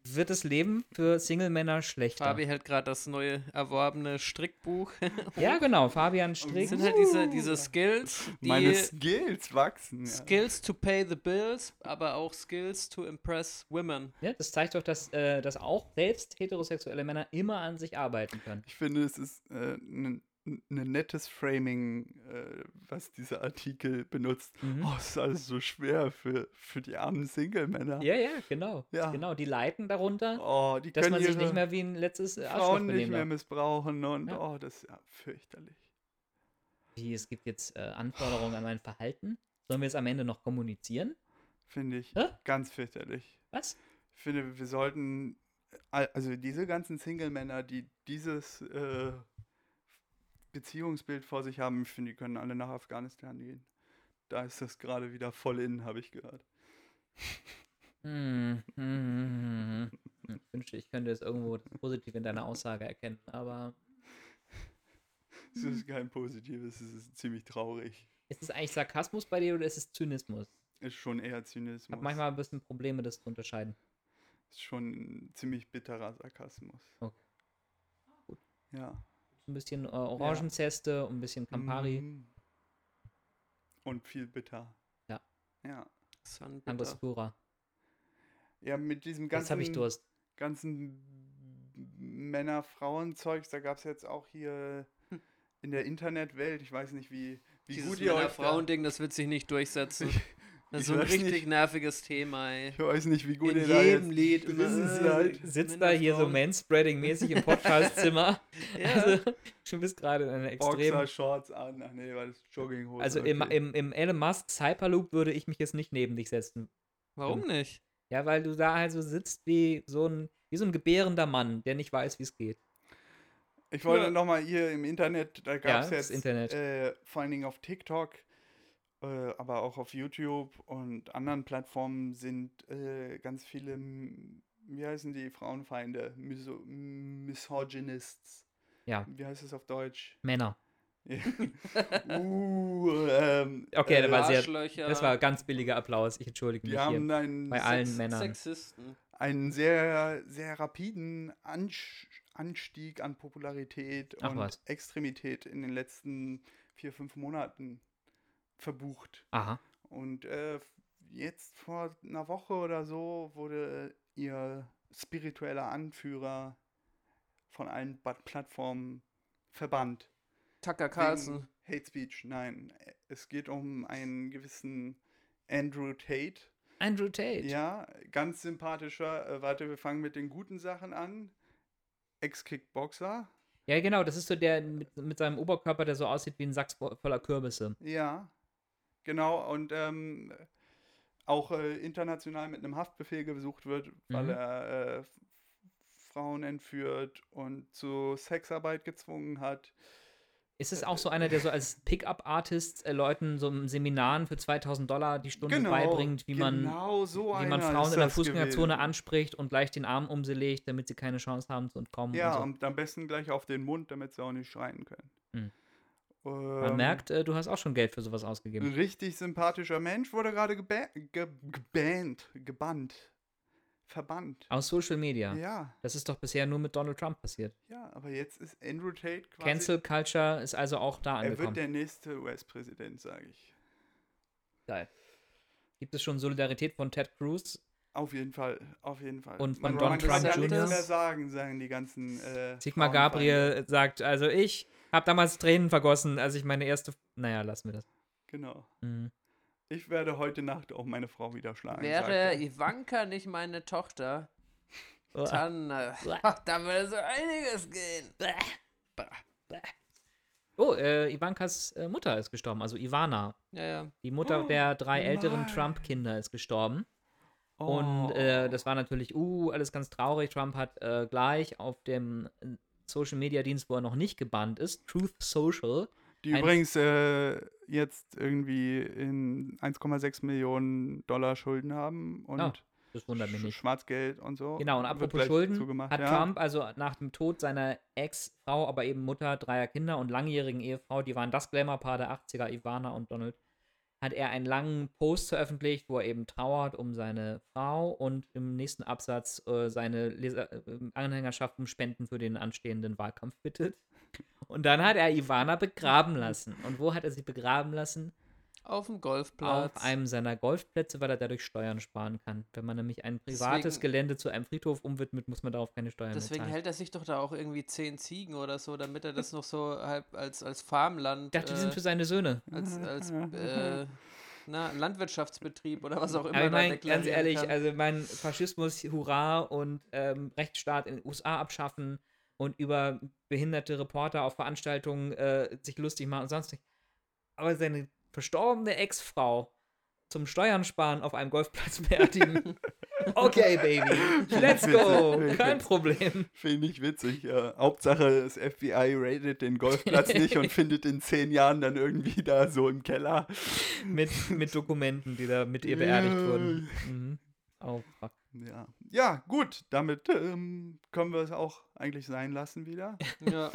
wird das Leben für Single-Männer schlechter. Fabi hält gerade das neue erworbene Strickbuch. Ja, genau, Fabian Das Strick. sind halt diese, diese Skills, die Meine Skills wachsen. Ja. Skills to pay the bills, aber auch Skills to impress women. Ja, das zeigt doch, dass, äh, dass auch selbst heterosexuelle Männer immer an sich arbeiten können. Ich finde, es ist ein äh, ne nettes Framing, äh, was dieser Artikel benutzt. Mhm. Oh, es ist alles so schwer für, für die armen Single-Männer. Ja, ja, genau. Ja. Genau, die leiden darunter, Oh, die dass man sich nicht mehr wie ein letztes äh, Frauen nicht mehr missbrauchen und Ja. oh, das ist ja fürchterlich. Wie, es gibt jetzt äh, Anforderungen an mein Verhalten. Sollen wir es am Ende noch kommunizieren? Finde ich Hä? ganz fürchterlich. Was? Ich finde, wir sollten, al- also diese ganzen Single-Männer, die dieses äh, Beziehungsbild vor sich haben, ich finde, die können alle nach Afghanistan gehen. Da ist das gerade wieder voll in, habe ich gehört. Hm, hm, hm. Ich wünschte, ich könnte es irgendwo das Positive in deiner Aussage erkennen, aber Es ist kein Positives, es ist ziemlich traurig. ist es eigentlich Sarkasmus bei dir oder ist es Zynismus? Ist schon eher Ich Zynismus. habe manchmal ein bisschen Probleme, das zu unterscheiden. Ist schon ein ziemlich bitterer Sarkasmus. Okay. Gut. Ja. Ein bisschen äh, Orangenzeste und ein bisschen Campari. Mm. Und viel bitter. Ja. Ja. Sunbitter. Angostura. Ja, mit diesem Jetzt ganzen, habe ich Durst. ganzen Männer-Frauen-Zeugs, da gab es jetzt auch hier in der Internetwelt, ich weiß nicht, wie, wie Dieses gut ihr euch da, Männer-Frauen-Ding, das wird sich nicht durchsetzen. Das ist so ein richtig nicht. nerviges Thema, ey. ich weiß nicht, wie gut In ihr da jedem jetzt Lied immer, äh, seid. Sitzt da hier so. Manspreading-mäßig im Podcastzimmer. Ja. Also, schon bist gerade in einer extrem. Boxershorts an. Ach nee, war das Jogginghose. Also im, okay. im, im Elon Musk Hyperloop würde ich mich jetzt nicht neben dich setzen. Warum nicht? Ja, weil du da also sitzt wie so ein, wie so ein gebärender Mann, der nicht weiß, wie es geht. Ich wollte Ja. nochmal hier im Internet, da gab es das jetzt Internet. Äh, vor allen Dingen auf TikTok, äh, aber auch auf YouTube und anderen Plattformen sind äh, ganz viele, m- wie heißen die, Frauenfeinde, Miso Misogynists. Ja. Wie heißt es auf Deutsch? Männer. uh, ähm, Okay, da war sehr- Arschlöcher, Das war ganz billiger Applaus. Ich entschuldige mich die hier. Bei Sex- allen Männern. Sexisten. einen sehr, sehr rapiden Anstieg an Popularität Ach und was. Extremität in den letzten vier, fünf Monaten verbucht. Aha. Und äh, jetzt vor einer Woche oder so wurde ihr spiritueller Anführer von allen Plattformen verbannt. Tucker Carlson. Hate Speech, nein. Es geht um einen gewissen Andrew Tate. Andrew Tate. Ja, ganz sympathischer. Äh, warte, wir fangen mit den guten Sachen an. Ex-Kickboxer. Ja, genau, das ist so der mit, mit seinem Oberkörper, der so aussieht wie ein Sack vo- voller Kürbisse. Ja, genau. Und ähm, auch äh, international mit einem Haftbefehl gesucht wird, weil Mhm. er äh, Frauen entführt und zu Sexarbeit gezwungen hat. Ist es auch so einer, der so als Pickup-Artist äh, Leuten so im Seminaren für 2000 Dollar die Stunde beibringt, wie man, genau so wie man Frauen in der Fußgängerzone gewesen. anspricht und gleich den Arm um sie legt, damit sie keine Chance haben zu entkommen. Ja, und und am besten gleich auf den Mund, damit sie auch nicht schreien können. Hm. So. Ähm, Man merkt, äh, du hast auch schon Geld für sowas ausgegeben. Ein richtig sympathischer Mensch wurde gerade geba ge gebannt, gebannt, verbannt. Aus Social Media. Ja, Das ist doch bisher nur mit Donald Trump passiert. ja, aber jetzt ist Andrew Tate quasi. Cancel Culture ist also auch da er wird angekommen. der nächste US-Präsident, sage ich. Geil. Gibt es schon Solidarität von Ted Cruz? Auf jeden Fall, auf jeden Fall. Und von man, Don man Trump kann ja nichts Jr.? mehr sagen, sagen die ganzen. Äh, Sigmar. Gabriel sagt, also ich habe damals Tränen vergossen, als ich meine erste. Naja, lassen wir das. Genau. Mhm. Ich werde heute Nacht auch meine Frau wieder schlagen. Wäre. Ivanka nicht meine Tochter, dann, äh, da würde so einiges gehen. Oh, äh, Ivankas äh, Mutter ist gestorben, also Ivana. Ja, ja. Die Mutter Oh, der drei älteren. Trump-Kinder ist gestorben. Oh. Und äh, das war natürlich, uh, alles ganz traurig. Trump hat äh, gleich auf dem äh, Social-Media-Dienst, wo er noch nicht gebannt ist, Truth Social, Die übrigens äh, jetzt irgendwie in 1,6 Millionen Dollar Schulden haben und Ah, das wundert mich nicht. Schwarzgeld und so. Genau, und apropos Schulden, hat ja. Trump also nach dem Tod seiner Ex-Frau, aber eben Mutter dreier Kinder und langjährigen Ehefrau, die waren das Glamour-Paar der 80er, Ivana und Donald, hat er einen langen Post veröffentlicht, wo er eben trauert um seine Frau und im nächsten Absatz äh, seine Leser äh, Anhängerschaft um Spenden für den anstehenden Wahlkampf bittet. Und dann hat er Ivana begraben lassen. Und wo hat er sie begraben lassen? Auf dem Golfplatz. Auf einem seiner Golfplätze, weil er dadurch Steuern sparen kann. Wenn man nämlich ein privates Deswegen- Gelände zu einem Friedhof umwidmet, muss man darauf keine Steuern Deswegen mehr zahlen. hält er sich doch da auch irgendwie zehn Ziegen oder so, damit er das noch so halb als, als Farmland. Ich dachte, die sind äh, für seine Söhne. als, als äh, na, Landwirtschaftsbetrieb oder was auch immer Aber meine, ganz ehrlich, kann. also mein Faschismus, Hurra und ähm, Rechtsstaat in den USA abschaffen und über behinderte Reporter auf Veranstaltungen äh, sich lustig machen und sonst nicht. Aber seine verstorbene Ex-Frau zum Steuern sparen auf einem Golfplatz beerdigen. okay, Baby, let's go, kein Problem. Finde ich witzig. Ja. Hauptsache, das FBI ratet den Golfplatz nicht und findet in zehn Jahren dann irgendwie da so im Keller. Mit, mit Dokumenten, die da mit ihr beerdigt wurden. Mhm. Oh, fuck. Ja, ja gut, damit ähm, können wir es auch eigentlich sein lassen wieder. Ja,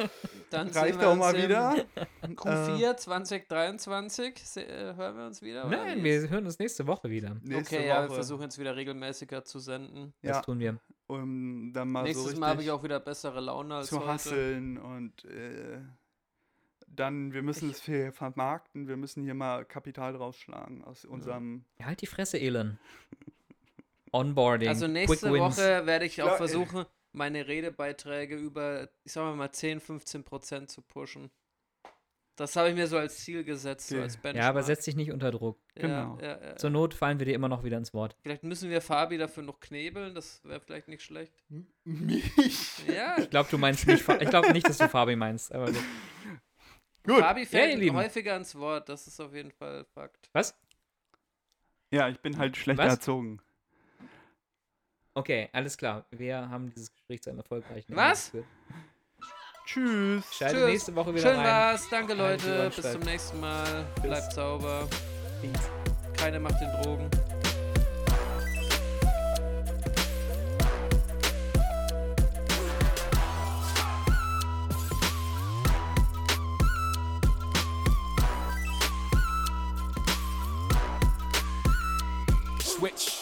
dann sehen Reicht wir auch mal wieder. Q4 2023. Se äh, hören wir uns wieder? Nein, wir hören uns nächste Woche wieder. Nächste Okay, ja, wir Woche, versuchen jetzt wieder regelmäßiger zu senden. Das ja, tun wir. um dann mal so Nächstes richtig Mal habe ich auch wieder bessere Laune als zu heute. hasseln und äh, dann, wir müssen es hier vermarkten, wir müssen hier mal Kapital rausschlagen aus unserem Ja, halt die Fresse, Elon. Onboarding. Also nächste Quick Wins. Woche werde ich auch Ja, äh. versuchen, meine Redebeiträge über, ich sag mal, 10, 15 Prozent zu pushen. Das habe ich mir so als Ziel gesetzt, so als Benchmark. Ja, aber setz dich nicht unter Druck. Ja, Genau. Ja, ja. Zur Not fallen wir dir immer noch wieder ins Wort. Vielleicht müssen wir Fabi dafür noch knebeln, das wäre vielleicht nicht schlecht. mich. Ja, Ich glaube, du meinst nicht. Fa- Ich glaube nicht, dass du Fabi meinst. Aber gut. Gut. Fabi Ja, fällt Lieben. häufiger ins Wort, das ist auf jeden Fall Fakt. Was? Ja, ich bin halt schlechter Was? erzogen. Okay, alles klar. Wir haben dieses Gespräch zu einem erfolgreichen Ende Was? geführt. Tschüss. Schalte Tschüss. nächste Woche wieder Schön rein. war's, danke Leute, bis zum nächsten Mal. Tschüss. Bleibt sauber, Peace. keine macht den Drogen. Switch.